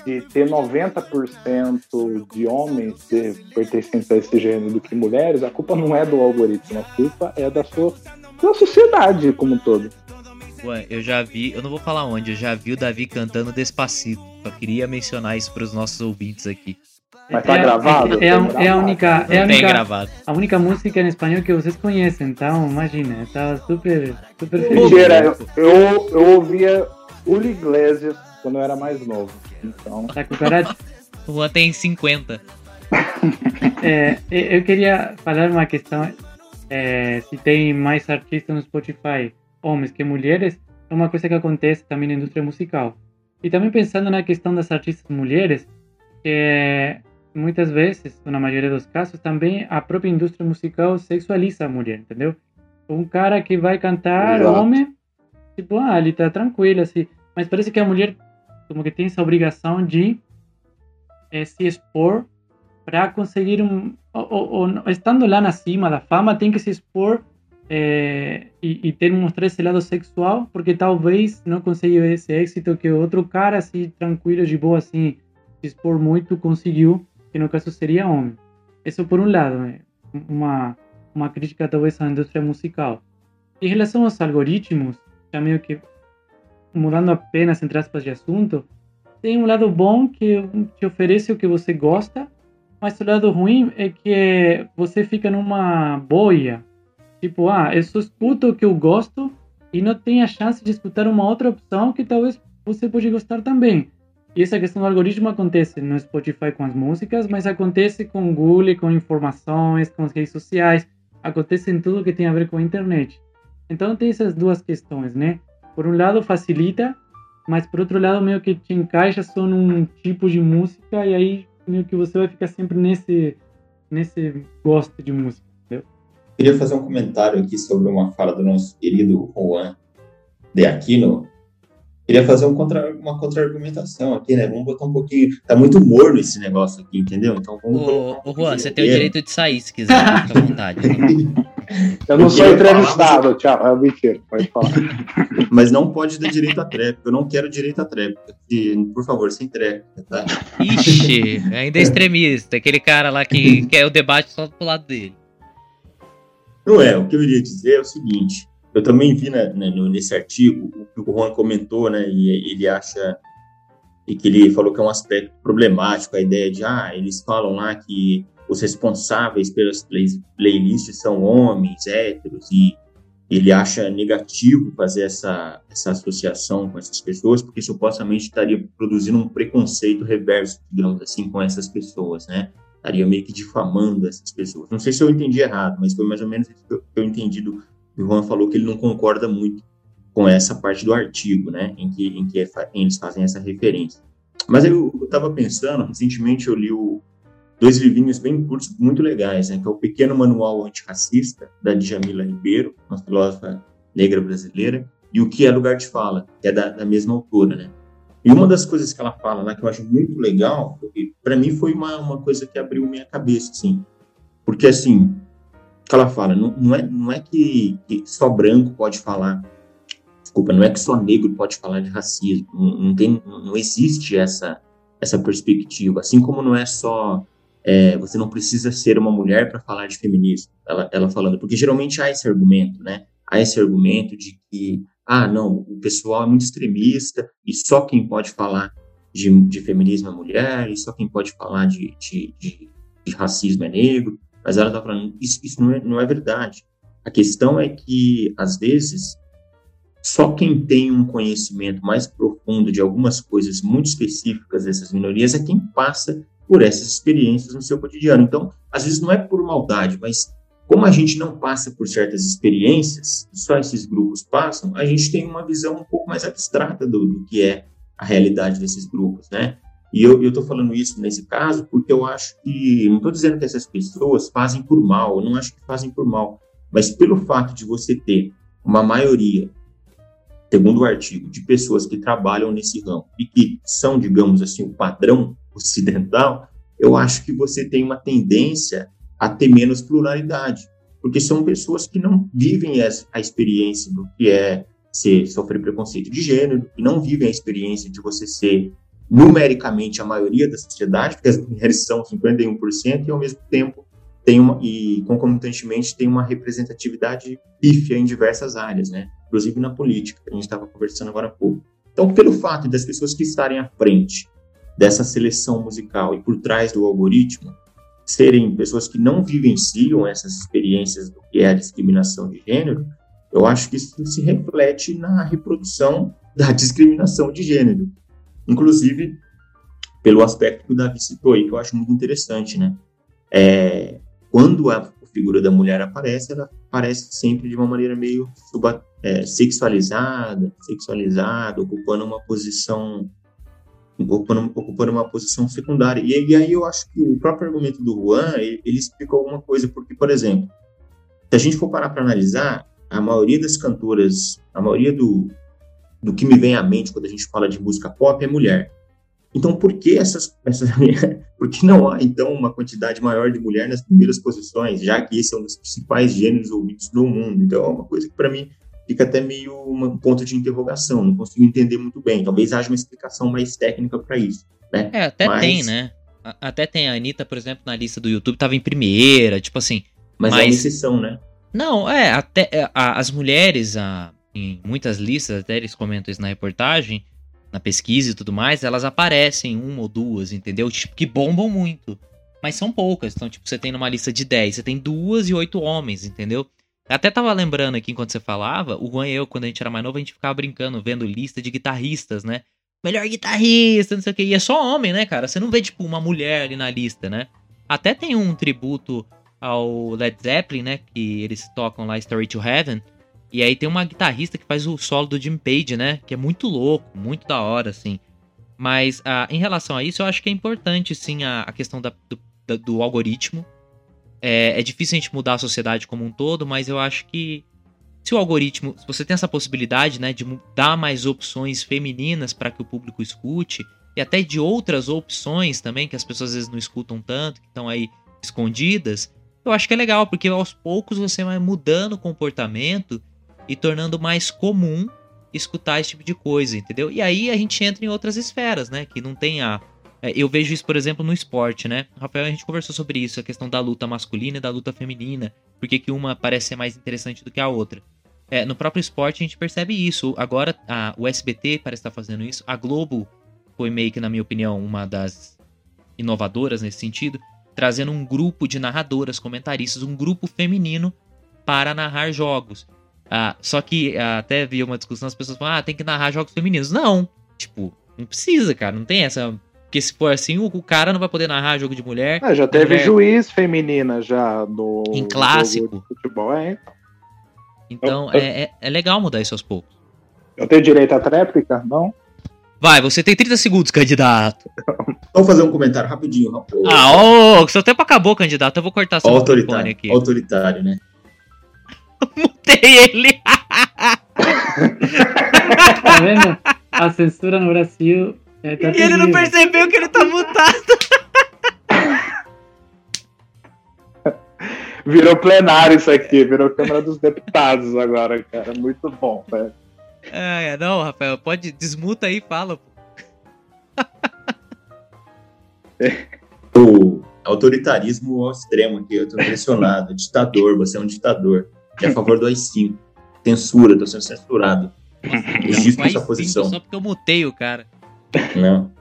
de ter 90% de homens pertencentes a esse gênero do que mulheres, a culpa não é do algoritmo, a culpa é da sua da sociedade como um todo. Ué, eu já vi, eu não vou falar onde, eu já vi o Davi cantando Despacito. Só queria mencionar isso pros nossos ouvintes aqui. Mas tá é, gravado? É, a- é a gravado. única, é a única, gravado. a única música em espanhol que vocês conhecem, então imagina, tá super, super feliz. Mentira, eu, eu, ouvia Julio Iglesias quando eu era mais novo. Então, Tá cucaracha? O Juan tem 50. É, eu queria falar uma questão. É, se tem mais artistas no Spotify, homens que mulheres, é uma coisa que acontece também na indústria musical. E também pensando na questão das artistas mulheres, que muitas vezes, na maioria dos casos, também a própria indústria musical sexualiza a mulher, entendeu? Um cara que vai cantar, Exato. homem, tipo, ah, ele tá tranquilo, assim. Mas parece que a mulher, como que tem essa obrigação de eh, se expor para conseguir um. Ou, ou- ou estando lá na cima da fama, tem que se expor eh, e, e ter mostrar esse lado sexual, porque talvez não consiga esse êxito que outro cara, assim, tranquilo, de boa, assim, se expor muito, conseguiu, que no caso seria homem. Isso por um lado, né? uma, uma crítica talvez à indústria musical. Em relação aos algoritmos, já meio que mudando apenas entre aspas de assunto, tem um lado bom que te oferece o que você gosta, mas o lado ruim é que você fica numa boia. Tipo, ah, eu só escuto o que eu gosto e não tem a chance de escutar uma outra opção que talvez você pode gostar também. E essa questão do algoritmo acontece no Spotify com as músicas, mas acontece com o Google, com informações, com as redes sociais, acontece em tudo que tem a ver com a internet. Então tem essas duas questões, né? Por um lado facilita, mas por outro lado meio que te encaixa só num tipo de música e aí meio que você vai ficar sempre nesse nesse gosto de música? Queria fazer um comentário aqui sobre uma fala do nosso querido Juan de Aquino. Queria fazer um contra, uma contra-argumentação aqui, né? Vamos botar um pouquinho. Tá muito morno esse negócio aqui, entendeu? Então vamos. Ô, ô Juan, você tem o direito de sair se quiser, fica à vontade. Eu não Eu sou entrevistado, tchau. É mentira, pode falar. Mas não pode dar direito à tréplica. Eu não quero direito à tréplica. E, por favor, sem tréplica, tá? Ixi, ainda é extremista, aquele cara lá que quer o debate só pro lado dele. Não é, o que eu iria dizer é o seguinte, eu também vi né, né, nesse artigo o que o Juan comentou, né, e ele acha, e que ele falou que é um aspecto problemático, a ideia de, ah, eles falam lá que os responsáveis pelas play- playlists são homens, héteros, e ele acha negativo fazer essa, essa associação com essas pessoas, porque supostamente estaria produzindo um preconceito reverso, digamos assim, com essas pessoas, né? Estaria meio que difamando essas pessoas. Não sei se eu entendi errado, mas foi mais ou menos isso que eu, entendi do que o Juan falou que ele não concorda muito com essa parte do artigo, né, em que, em que é eles fazem essa referência. Mas eu estava pensando, recentemente eu li o, dois livrinhos bem curtos, muito legais, né, que é o Pequeno Manual Antirracista, da Djamila Ribeiro, uma filósofa negra brasileira, e o Que é Lugar de Fala, que é da, da mesma autora, né. E uma das coisas que ela fala lá que eu acho muito legal, para mim foi uma, uma coisa que abriu minha cabeça, assim. Porque, assim, que ela fala, não, não é, não é que, que só branco pode falar, desculpa, não é que só negro pode falar de racismo, não, não tem, não existe essa, essa perspectiva. Assim como não é só, é, você não precisa ser uma mulher para falar de feminismo, ela, ela falando, porque geralmente há esse argumento, né? Há esse argumento de que ah, não, o pessoal é muito extremista e só quem pode falar de, de feminismo é mulher, e só quem pode falar de, de, de, de racismo é negro. Mas ela está falando, isso, isso não, é, não é verdade. A questão é que, às vezes, só quem tem um conhecimento mais profundo de algumas coisas muito específicas dessas minorias é quem passa por essas experiências no seu cotidiano. Então, às vezes não é por maldade, mas como a gente não passa por certas experiências, só esses grupos passam, a gente tem uma visão um pouco mais abstrata do, do que é a realidade desses grupos, né? E eu estou falando isso nesse caso porque eu acho que, não estou dizendo que essas pessoas fazem por mal, eu não acho que fazem por mal, mas pelo fato de você ter uma maioria, segundo o artigo, de pessoas que trabalham nesse ramo e que são, digamos assim, o padrão ocidental, eu acho que você tem uma tendência a ter menos pluralidade, porque são pessoas que não vivem a experiência do que é ser, sofrer preconceito de gênero, que não vivem a experiência de você ser numericamente a maioria da sociedade, porque as mulheres são 51% e ao mesmo tempo tem uma e concomitantemente tem uma representatividade pífia em diversas áreas, né? Inclusive na política, que a gente estava conversando agora há pouco. Então, pelo fato das pessoas que estarem à frente dessa seleção musical e por trás do algoritmo serem pessoas que não vivenciam essas experiências do que é a discriminação de gênero, eu acho que isso se reflete na reprodução da discriminação de gênero. Inclusive, pelo aspecto que o Davi citou aí, que eu acho muito interessante, né? é, quando a figura da mulher aparece, ela aparece sempre de uma maneira meio suba, é, sexualizada, sexualizada, ocupando uma posição ocupando, ocupando uma posição secundária. E, e, aí eu acho que o próprio argumento do Juan, ele, ele explica alguma coisa, porque, por exemplo, se a gente for parar para analisar, a maioria das cantoras, a maioria do, do que me vem à mente quando a gente fala de música pop é mulher. Então, por que essas, essas por que não há então uma quantidade maior de mulher nas primeiras posições, já que esse é um dos principais gêneros ouvidos no mundo? Então, é uma coisa que para mim fica até meio um ponto de interrogação, não consigo entender muito bem. Talvez haja uma explicação mais técnica para isso, né? É, até Mas... tem, né? Até tem a Anitta, por exemplo, na lista do YouTube, tava em primeira, tipo assim. Mas, mas... é uma exceção, né? Não, é, até é, a, as mulheres, a, em muitas listas, até eles comentam isso na reportagem, na pesquisa e tudo mais, elas aparecem uma ou duas, entendeu? Tipo, que bombam muito. Mas são poucas. Então, tipo, você tem numa lista de 10, você tem duas e oito homens, entendeu? Até tava lembrando aqui enquanto você falava, o Juan e eu, quando a gente era mais novo, a gente ficava brincando, vendo lista de guitarristas, né? Melhor guitarrista, não sei o que. E é só homem, né, cara? Você não vê, tipo, uma mulher ali na lista, né? Até tem um tributo ao Led Zeppelin, né? Que eles tocam lá Story to Heaven. E aí tem uma guitarrista que faz o solo do Jim Page, né? Que é muito louco, muito da hora, assim. Mas ah, em relação a isso, eu acho que é importante, sim, a, a questão da, do, do algoritmo. É, é difícil a gente mudar a sociedade como um todo, mas eu acho que se o algoritmo, se você tem essa possibilidade, né, de dar mais opções femininas para que o público escute e até de outras opções também que as pessoas às vezes não escutam tanto, que estão aí escondidas, eu acho que é legal porque aos poucos você vai mudando o comportamento e tornando mais comum escutar esse tipo de coisa, entendeu? E aí a gente entra em outras esferas, né, que não tem a eu vejo isso, por exemplo, no esporte, né? Rafael, a gente conversou sobre isso, a questão da luta masculina e da luta feminina. Por que uma parece ser mais interessante do que a outra? É, no próprio esporte a gente percebe isso. Agora a, o SBT parece estar fazendo isso. A Globo foi meio que, na minha opinião, uma das inovadoras nesse sentido, trazendo um grupo de narradoras, comentaristas, um grupo feminino para narrar jogos. Ah, só que ah, até vi uma discussão, as pessoas falam, ah, tem que narrar jogos femininos. Não, tipo, não precisa, cara, não tem essa porque se for assim, o, cara não vai poder narrar jogo de mulher. Ah, já teve mulher... juiz feminina já no. Em clássico. futebol, é. Então eu, é, é, é, legal mudar isso aos poucos. Eu tenho direito à tréplica? Não? Vai, você tem 30 segundos, candidato. Vamos fazer um comentário rapidinho, rapaz. Ah, ô, oh, seu tempo acabou, candidato. Eu vou cortar seu autoritário aqui. Autoritário, né? Mutei ele. tá vendo? A censura no Brasil é, tá e ele não percebeu que ele tá mutado. Virou plenário isso aqui, virou Câmara dos Deputados agora, cara. Muito bom, velho. É, não, Rafael, pode desmuta aí e fala. o autoritarismo ao extremo aqui, eu tô impressionado. ditador, você é um ditador. É a favor do AI-5. Censura, tô sendo censurado. Existe essa posição. Só porque eu mutei o cara. Não.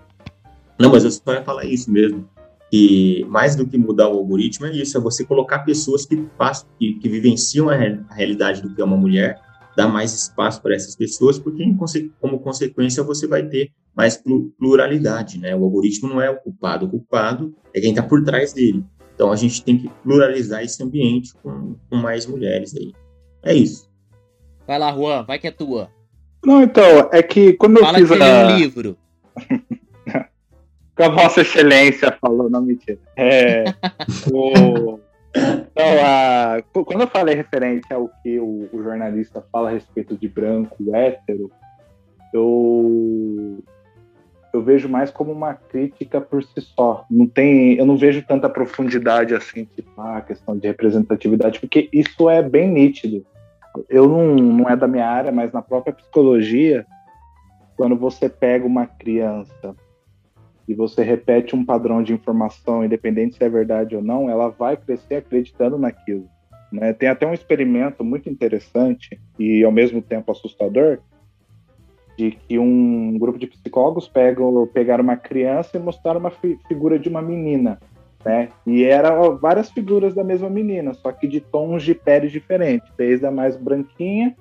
Não, mas eu só ia falar isso mesmo. E mais do que mudar o algoritmo é isso, é você colocar pessoas que, passam, que, que vivenciam a, a realidade do que é uma mulher, dar mais espaço para essas pessoas, porque como consequência você vai ter mais pluralidade, né? O algoritmo não é o culpado, o culpado é quem está por trás dele. Então a gente tem que pluralizar esse ambiente com, com mais mulheres aí. É isso. Vai lá, Juan, vai que é tua. Não, então, é que quando Fala eu fiz que a... um livro. Com a Vossa Excelência falou, não mentira. É, o... Então, a... quando eu falei referente ao que o, o, jornalista fala a respeito de branco, hétero, eu eu vejo mais como uma crítica por si só. Não tem, eu não vejo tanta profundidade assim, tipo, a questão de representatividade, porque isso é bem nítido. Eu não, não é da minha área, mas na própria psicologia, quando você pega uma criança e você repete um padrão de informação, independente se é verdade ou não, ela vai crescer acreditando naquilo. Né? Tem até um experimento muito interessante e ao mesmo tempo assustador de que um grupo de psicólogos pegam, pegaram uma criança e mostraram uma fi figura de uma menina, né? E eram várias figuras da mesma menina, só que de tons de pele diferentes, desde a mais branquinha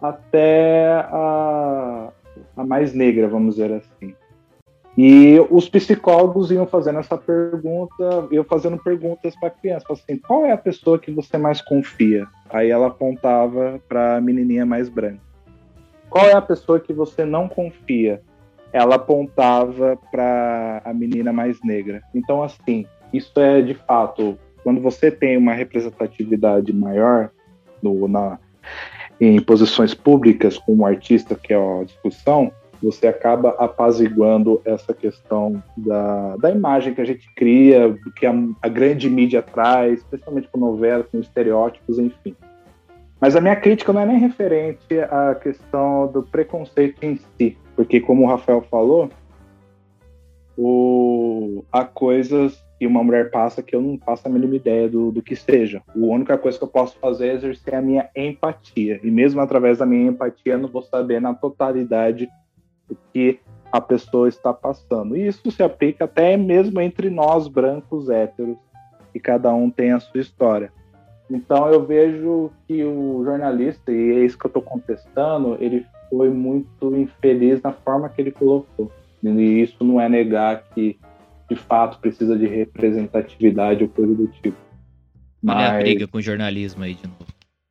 até a, a mais negra, vamos dizer assim. E os psicólogos iam fazendo essa pergunta, iam fazendo perguntas para a criança, assim, qual é a pessoa que você mais confia? Aí ela apontava para a menininha mais branca. Qual é a pessoa que você não confia? Ela apontava para a menina mais negra. Então, assim, isso é de fato, quando você tem uma representatividade maior no, na, em posições públicas com um artista, que é a discussão, você acaba apaziguando essa questão da, da imagem que a gente cria, que a, a grande mídia traz, especialmente com novelas, com estereótipos, enfim. Mas a minha crítica não é nem referente à questão do preconceito em si, porque como o Rafael falou, o, há coisas que uma mulher passa que eu não faço a mínima ideia do, do que seja. A única coisa que eu posso fazer é exercer a minha empatia. E mesmo através da minha empatia, eu não vou saber na totalidade o que a pessoa está passando. E isso se aplica até mesmo entre nós, brancos héteros, que cada um tem a sua história. Então eu vejo que o jornalista, e é isso que eu estou contestando, ele foi muito infeliz na forma que ele colocou. E isso não é negar que de fato precisa de representatividade ou coisa do tipo. Mas... Olha a briga com o jornalismo aí de novo.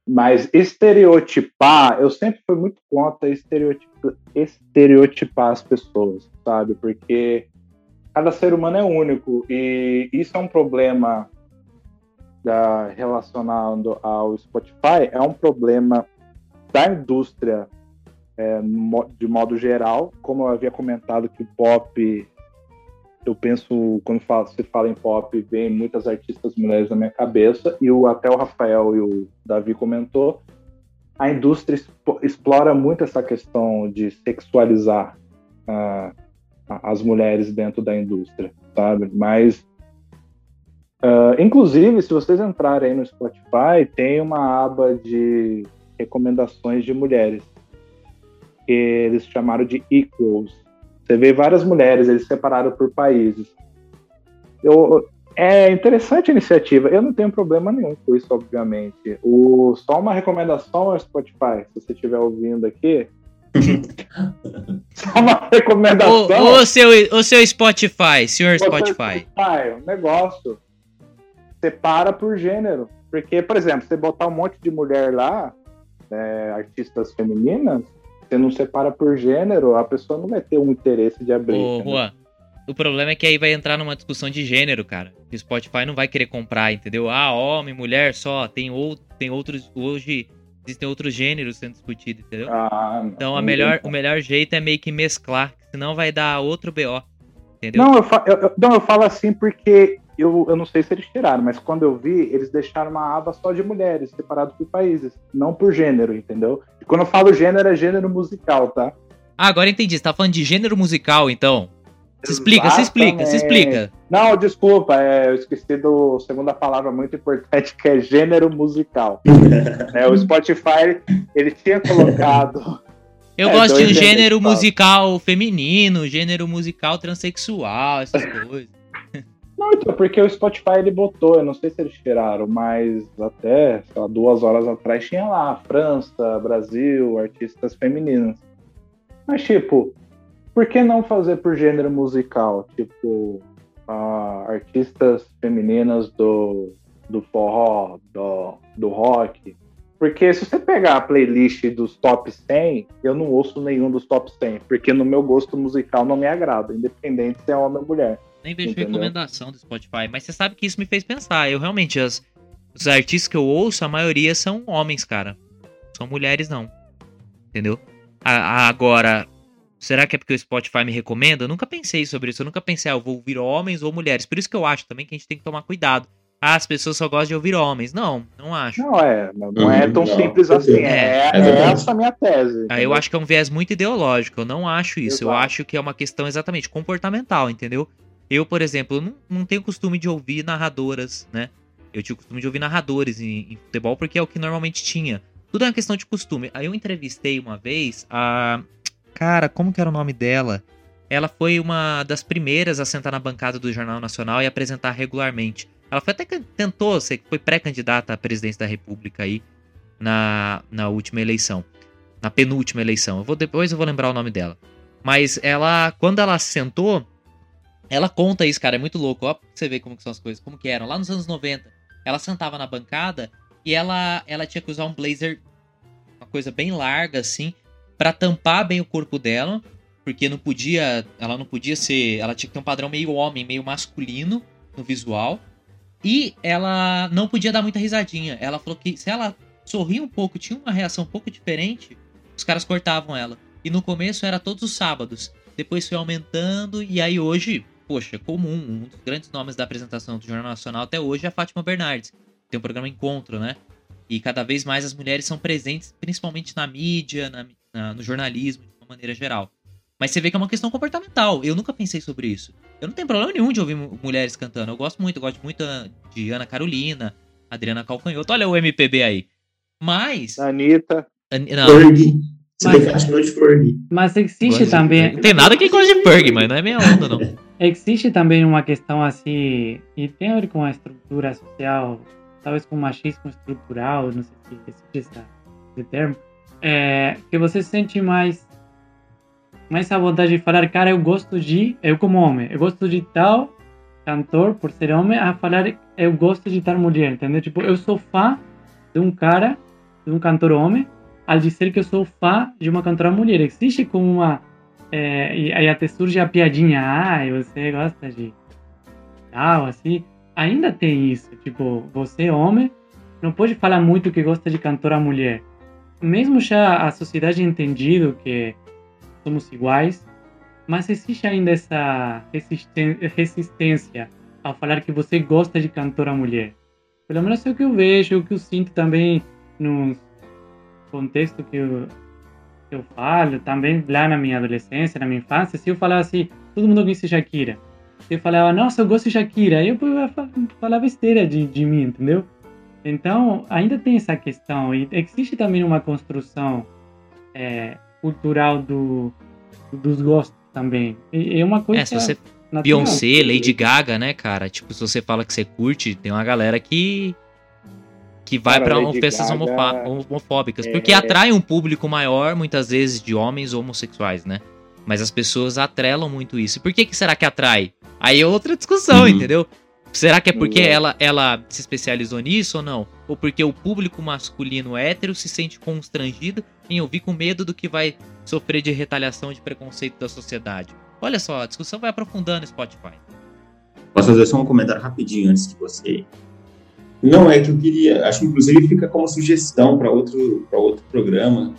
Mas estereotipar, eu sempre fui muito contra estereotipar, estereotipar as pessoas, sabe? Porque cada ser humano é único e isso é um problema da, relacionado ao Spotify, é um problema da indústria é, de modo geral. Como eu havia comentado que o pop, eu penso, quando se fala em pop, vem muitas artistas mulheres na minha cabeça, e o, até o Rafael e o Davi comentou, a indústria explora muito essa questão de sexualizar uh, as mulheres dentro da indústria, sabe? Mas Uh, inclusive, se vocês entrarem no Spotify, tem uma aba de recomendações de mulheres, que eles chamaram de Equals. Você vê várias mulheres, eles separaram por países. Eu, é interessante a iniciativa, eu não tenho problema nenhum com isso, obviamente. O, só uma recomendação ao Spotify, se você estiver ouvindo aqui. só uma recomendação. O, o, seu, o seu Spotify, senhor Spotify. Spotify, um negócio separa por gênero. Porque, por exemplo, você botar um monte de mulher lá, é, artistas femininas, você não separa por gênero, a pessoa não vai ter um interesse de abrir. Ô, Juan, o problema é que aí vai entrar numa discussão de gênero, cara. O Spotify não vai querer comprar, entendeu? Ah, homem, mulher só, tem, ou, tem outros. Hoje existem outros gêneros sendo discutidos, entendeu? Ah, então a melhor, o melhor jeito é meio que mesclar, senão vai dar outro BO. Entendeu? Não, eu, fa eu, não, eu falo assim porque eu, eu não sei se eles tiraram, mas quando eu vi, eles deixaram uma aba só de mulheres, separado por países, não por gênero, entendeu? E quando eu falo gênero, é gênero musical, tá? Ah, agora entendi. Você tá falando de gênero musical, então. Se explica, se explica, se explica. Não, desculpa, é, eu esqueci do segunda palavra muito importante, que é gênero musical. é, o Spotify, ele tinha colocado. Eu é, gosto de gênero musical feminino, gênero musical transexual, essas coisas. Não, então, porque o Spotify ele botou, eu não sei se eles tiraram, mas até lá, duas horas atrás tinha lá França, Brasil, artistas femininas. Mas, tipo, por que não fazer por gênero musical? Tipo, uh, artistas femininas do, do forró, do, do rock. Porque se você pegar a playlist dos top 100, eu não ouço nenhum dos top 100, porque no meu gosto musical não me agrada, independente se é homem ou mulher. Nem vejo Entendeu? recomendação do Spotify, mas você sabe que isso me fez pensar. Eu realmente, as, os artistas que eu ouço, a maioria são homens, cara. São mulheres, não. Entendeu? A, a, agora, será que é porque o Spotify me recomenda? Eu nunca pensei sobre isso. Eu nunca pensei, ah, eu vou ouvir homens ou mulheres. Por isso que eu acho também que a gente tem que tomar cuidado. Ah, as pessoas só gostam de ouvir homens. Não, não acho. Não é, não é tão não, simples assim. É, é, é essa a minha tese. Ah, eu acho que é um viés muito ideológico. Eu não acho isso. Exato. Eu acho que é uma questão exatamente comportamental, entendeu? Eu, por exemplo, não, não tenho costume de ouvir narradoras, né? Eu tinha o costume de ouvir narradores em, em, futebol porque é o que normalmente tinha. Tudo é uma questão de costume. Aí eu entrevistei uma vez a. Cara, como que era o nome dela? Ela foi uma das primeiras a sentar na bancada do Jornal Nacional e apresentar regularmente. Ela foi até que tentou, foi pré-candidata à presidência da República aí na, na última eleição. Na penúltima eleição. Eu vou, depois eu vou lembrar o nome dela. Mas ela, quando ela sentou, Ela conta isso, cara, é muito louco. Ó, você ver como que são as coisas, como que eram. Lá nos anos 90, ela sentava na bancada e ela, ela tinha que usar um blazer, uma coisa bem larga, assim, para tampar bem o corpo dela, porque não podia, ela não podia ser, ela tinha que ter um padrão meio homem, meio masculino no visual. E ela não podia dar muita risadinha. Ela falou que se ela sorria um pouco, tinha uma reação um pouco diferente, os caras cortavam ela. E no começo era todos os sábados. Depois foi aumentando e aí hoje poxa, é comum, um dos grandes nomes da apresentação do Jornal Nacional até hoje é a Fátima Bernardes. Tem um programa Encontro, né? E cada vez mais as mulheres são presentes, principalmente na mídia, na, na, no jornalismo, de uma maneira geral. Mas você vê que é uma questão comportamental. Eu nunca pensei sobre isso. Eu não tenho problema nenhum de ouvir mulheres cantando. Eu gosto muito, eu gosto muito de Ana Carolina, Adriana Calcanhoto. Olha o MPB aí. Mas. Anitta. An... Não. Fergie. Você mas, de Fergie. Mas existe também. Não tem nada que gosta de Fergie, mas não é minha onda, não. Existe também uma questão assim, e tem a ver com a estrutura social, talvez com machismo estrutural, não sei se existe essa, esse termo, é, que você sente mais mais a vontade de falar, cara, eu gosto de, eu como homem, eu gosto de tal cantor por ser homem, a falar, eu gosto de tal mulher, entendeu? Tipo, eu sou fã de um cara, de um cantor homem, ao dizer que eu sou fã de uma cantora mulher. Existe como uma é, e aí até surge a piadinha, ah, você gosta de tal, assim. Ainda tem isso, tipo, você homem não pode falar muito que gosta de cantora mulher. Mesmo já a sociedade entendido que somos iguais, mas existe ainda essa resistência ao falar que você gosta de cantora mulher. Pelo menos é o que eu vejo, é o que eu sinto também no contexto que eu eu falo, também lá na minha adolescência, na minha infância, se eu falava assim, todo mundo conhece Shakira. Se eu falava, nossa, eu gosto de Shakira, eu falava besteira de, de mim, entendeu? Então, ainda tem essa questão. E existe também uma construção é, cultural do, dos gostos também. E é uma coisa. É, se você. Natural. Beyoncé, Lady Gaga, né, cara? Tipo, se você fala que você curte, tem uma galera que que vai para festas homofóbicas, é... porque atrai um público maior, muitas vezes de homens homossexuais, né? Mas as pessoas atrelam muito isso. E por que, que será que atrai? Aí é outra discussão, uhum. entendeu? Será que é porque ela, ela se especializou nisso ou não? Ou porque o público masculino hétero se sente constrangido em ouvir com medo do que vai sofrer de retaliação de preconceito da sociedade? Olha só, a discussão vai aprofundando no Spotify. Posso fazer só um comentário rapidinho antes que você não, é que eu queria, acho que inclusive fica como sugestão para outro, outro programa,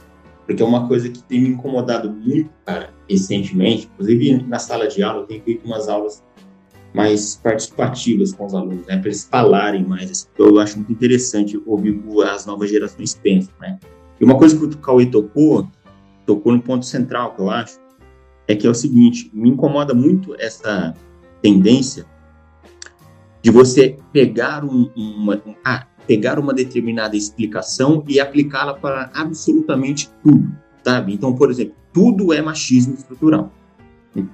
porque é uma coisa que tem me incomodado muito, cara, recentemente. Inclusive na sala de aula, eu tenho feito umas aulas mais participativas com os alunos, né, para eles falarem mais. Assim, eu acho muito interessante ouvir o as novas gerações pensam, né. E uma coisa que o Cauê tocou, tocou no ponto central, que eu acho, é que é o seguinte: me incomoda muito essa tendência de você pegar um, uma, ah, pegar uma determinada explicação e aplicá-la para absolutamente tudo, sabe? Então, por exemplo, tudo é machismo estrutural.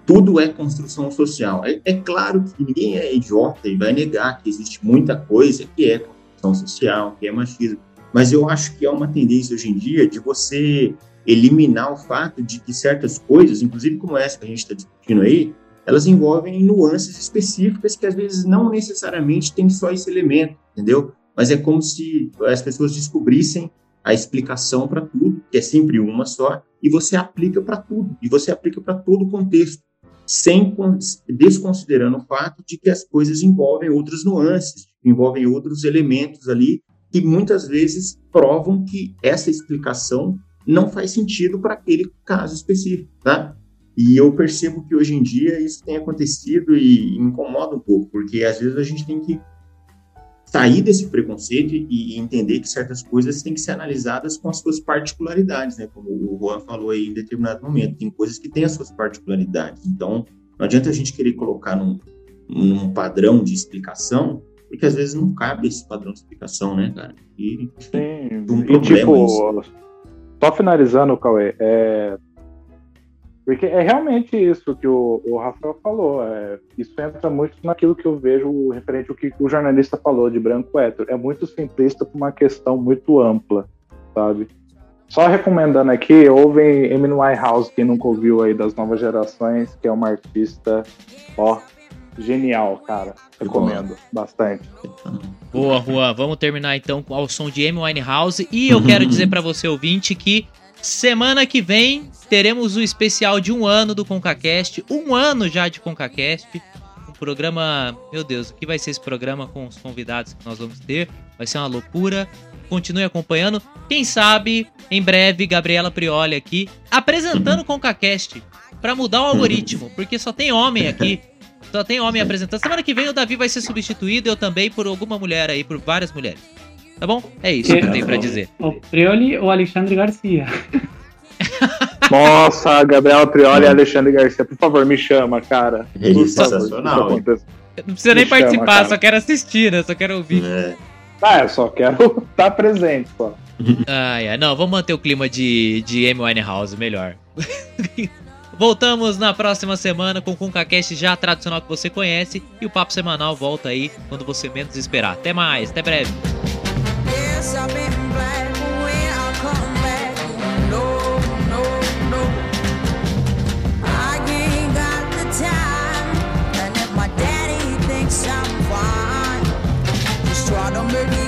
Tudo é construção social. É, é, claro que ninguém é idiota e vai negar que existe muita coisa que é construção social, que é machismo. Mas eu acho que é uma tendência hoje em dia de você eliminar o fato de que certas coisas, inclusive como essa que a gente está discutindo aí, elas envolvem nuances específicas que às vezes não necessariamente tem só esse elemento, entendeu? Mas é como se as pessoas descobrissem a explicação para tudo, que é sempre uma só, e você aplica para tudo, e você aplica para todo o contexto, sem desconsiderando o fato de que as coisas envolvem outras nuances, envolvem outros elementos ali que muitas vezes provam que essa explicação não faz sentido para aquele caso específico, tá? E eu percebo que hoje em dia isso tem acontecido e me incomoda um pouco, porque às vezes a gente tem que sair desse preconceito e entender que certas coisas têm que ser analisadas com as suas particularidades, né? Como o Juan falou aí em determinado momento, tem coisas que têm as suas particularidades. Então, não adianta a gente querer colocar num, num padrão de explicação, porque às vezes não cabe esse padrão de explicação, né, cara? E, Sim. Um e tipo, isso. só finalizando, Cauê, é, porque é realmente isso que o, o Rafael falou. É, isso entra muito naquilo que eu vejo referente ao que o jornalista falou de branco hétero. É muito simplista para uma questão muito ampla, sabe? Só recomendando aqui, ouvem Eminem House, quem nunca ouviu aí das novas gerações, que é uma artista, ó, genial, cara. Recomendo bastante. Boa, Juan. Vamos terminar então com ao som de Amy Winehouse. E eu quero dizer para você, ouvinte, que semana que vem teremos o especial de um ano do ConcaCast. Um ano já de ConcaCast. Um programa. Meu Deus, o que vai ser esse programa com os convidados que nós vamos ter? Vai ser uma loucura. Continue acompanhando. Quem sabe, em breve, Gabriela Prioli aqui apresentando o ConcaCast para mudar o algoritmo, porque só tem homem aqui. Só tem homem apresentando. Semana que vem o Davi vai ser substituído, eu também, por alguma mulher aí, por várias mulheres. Tá bom? É isso que eu tenho pra dizer. O Prioli ou Alexandre Garcia? Nossa, Gabriela Prioli e Alexandre Garcia, por favor, me chama, cara. É Por sensacional, Não precisa nem Me chama, participar, cara. só quero assistir, né? Só quero ouvir. Ah, eu só quero estar presente, só. Ai, ai, não, vamos manter o clima de, de Amy Winehouse, melhor. Voltamos na próxima semana com o ConcaCast já tradicional que você conhece e o papo semanal volta aí quando você menos esperar. Até mais, até breve. Make me go to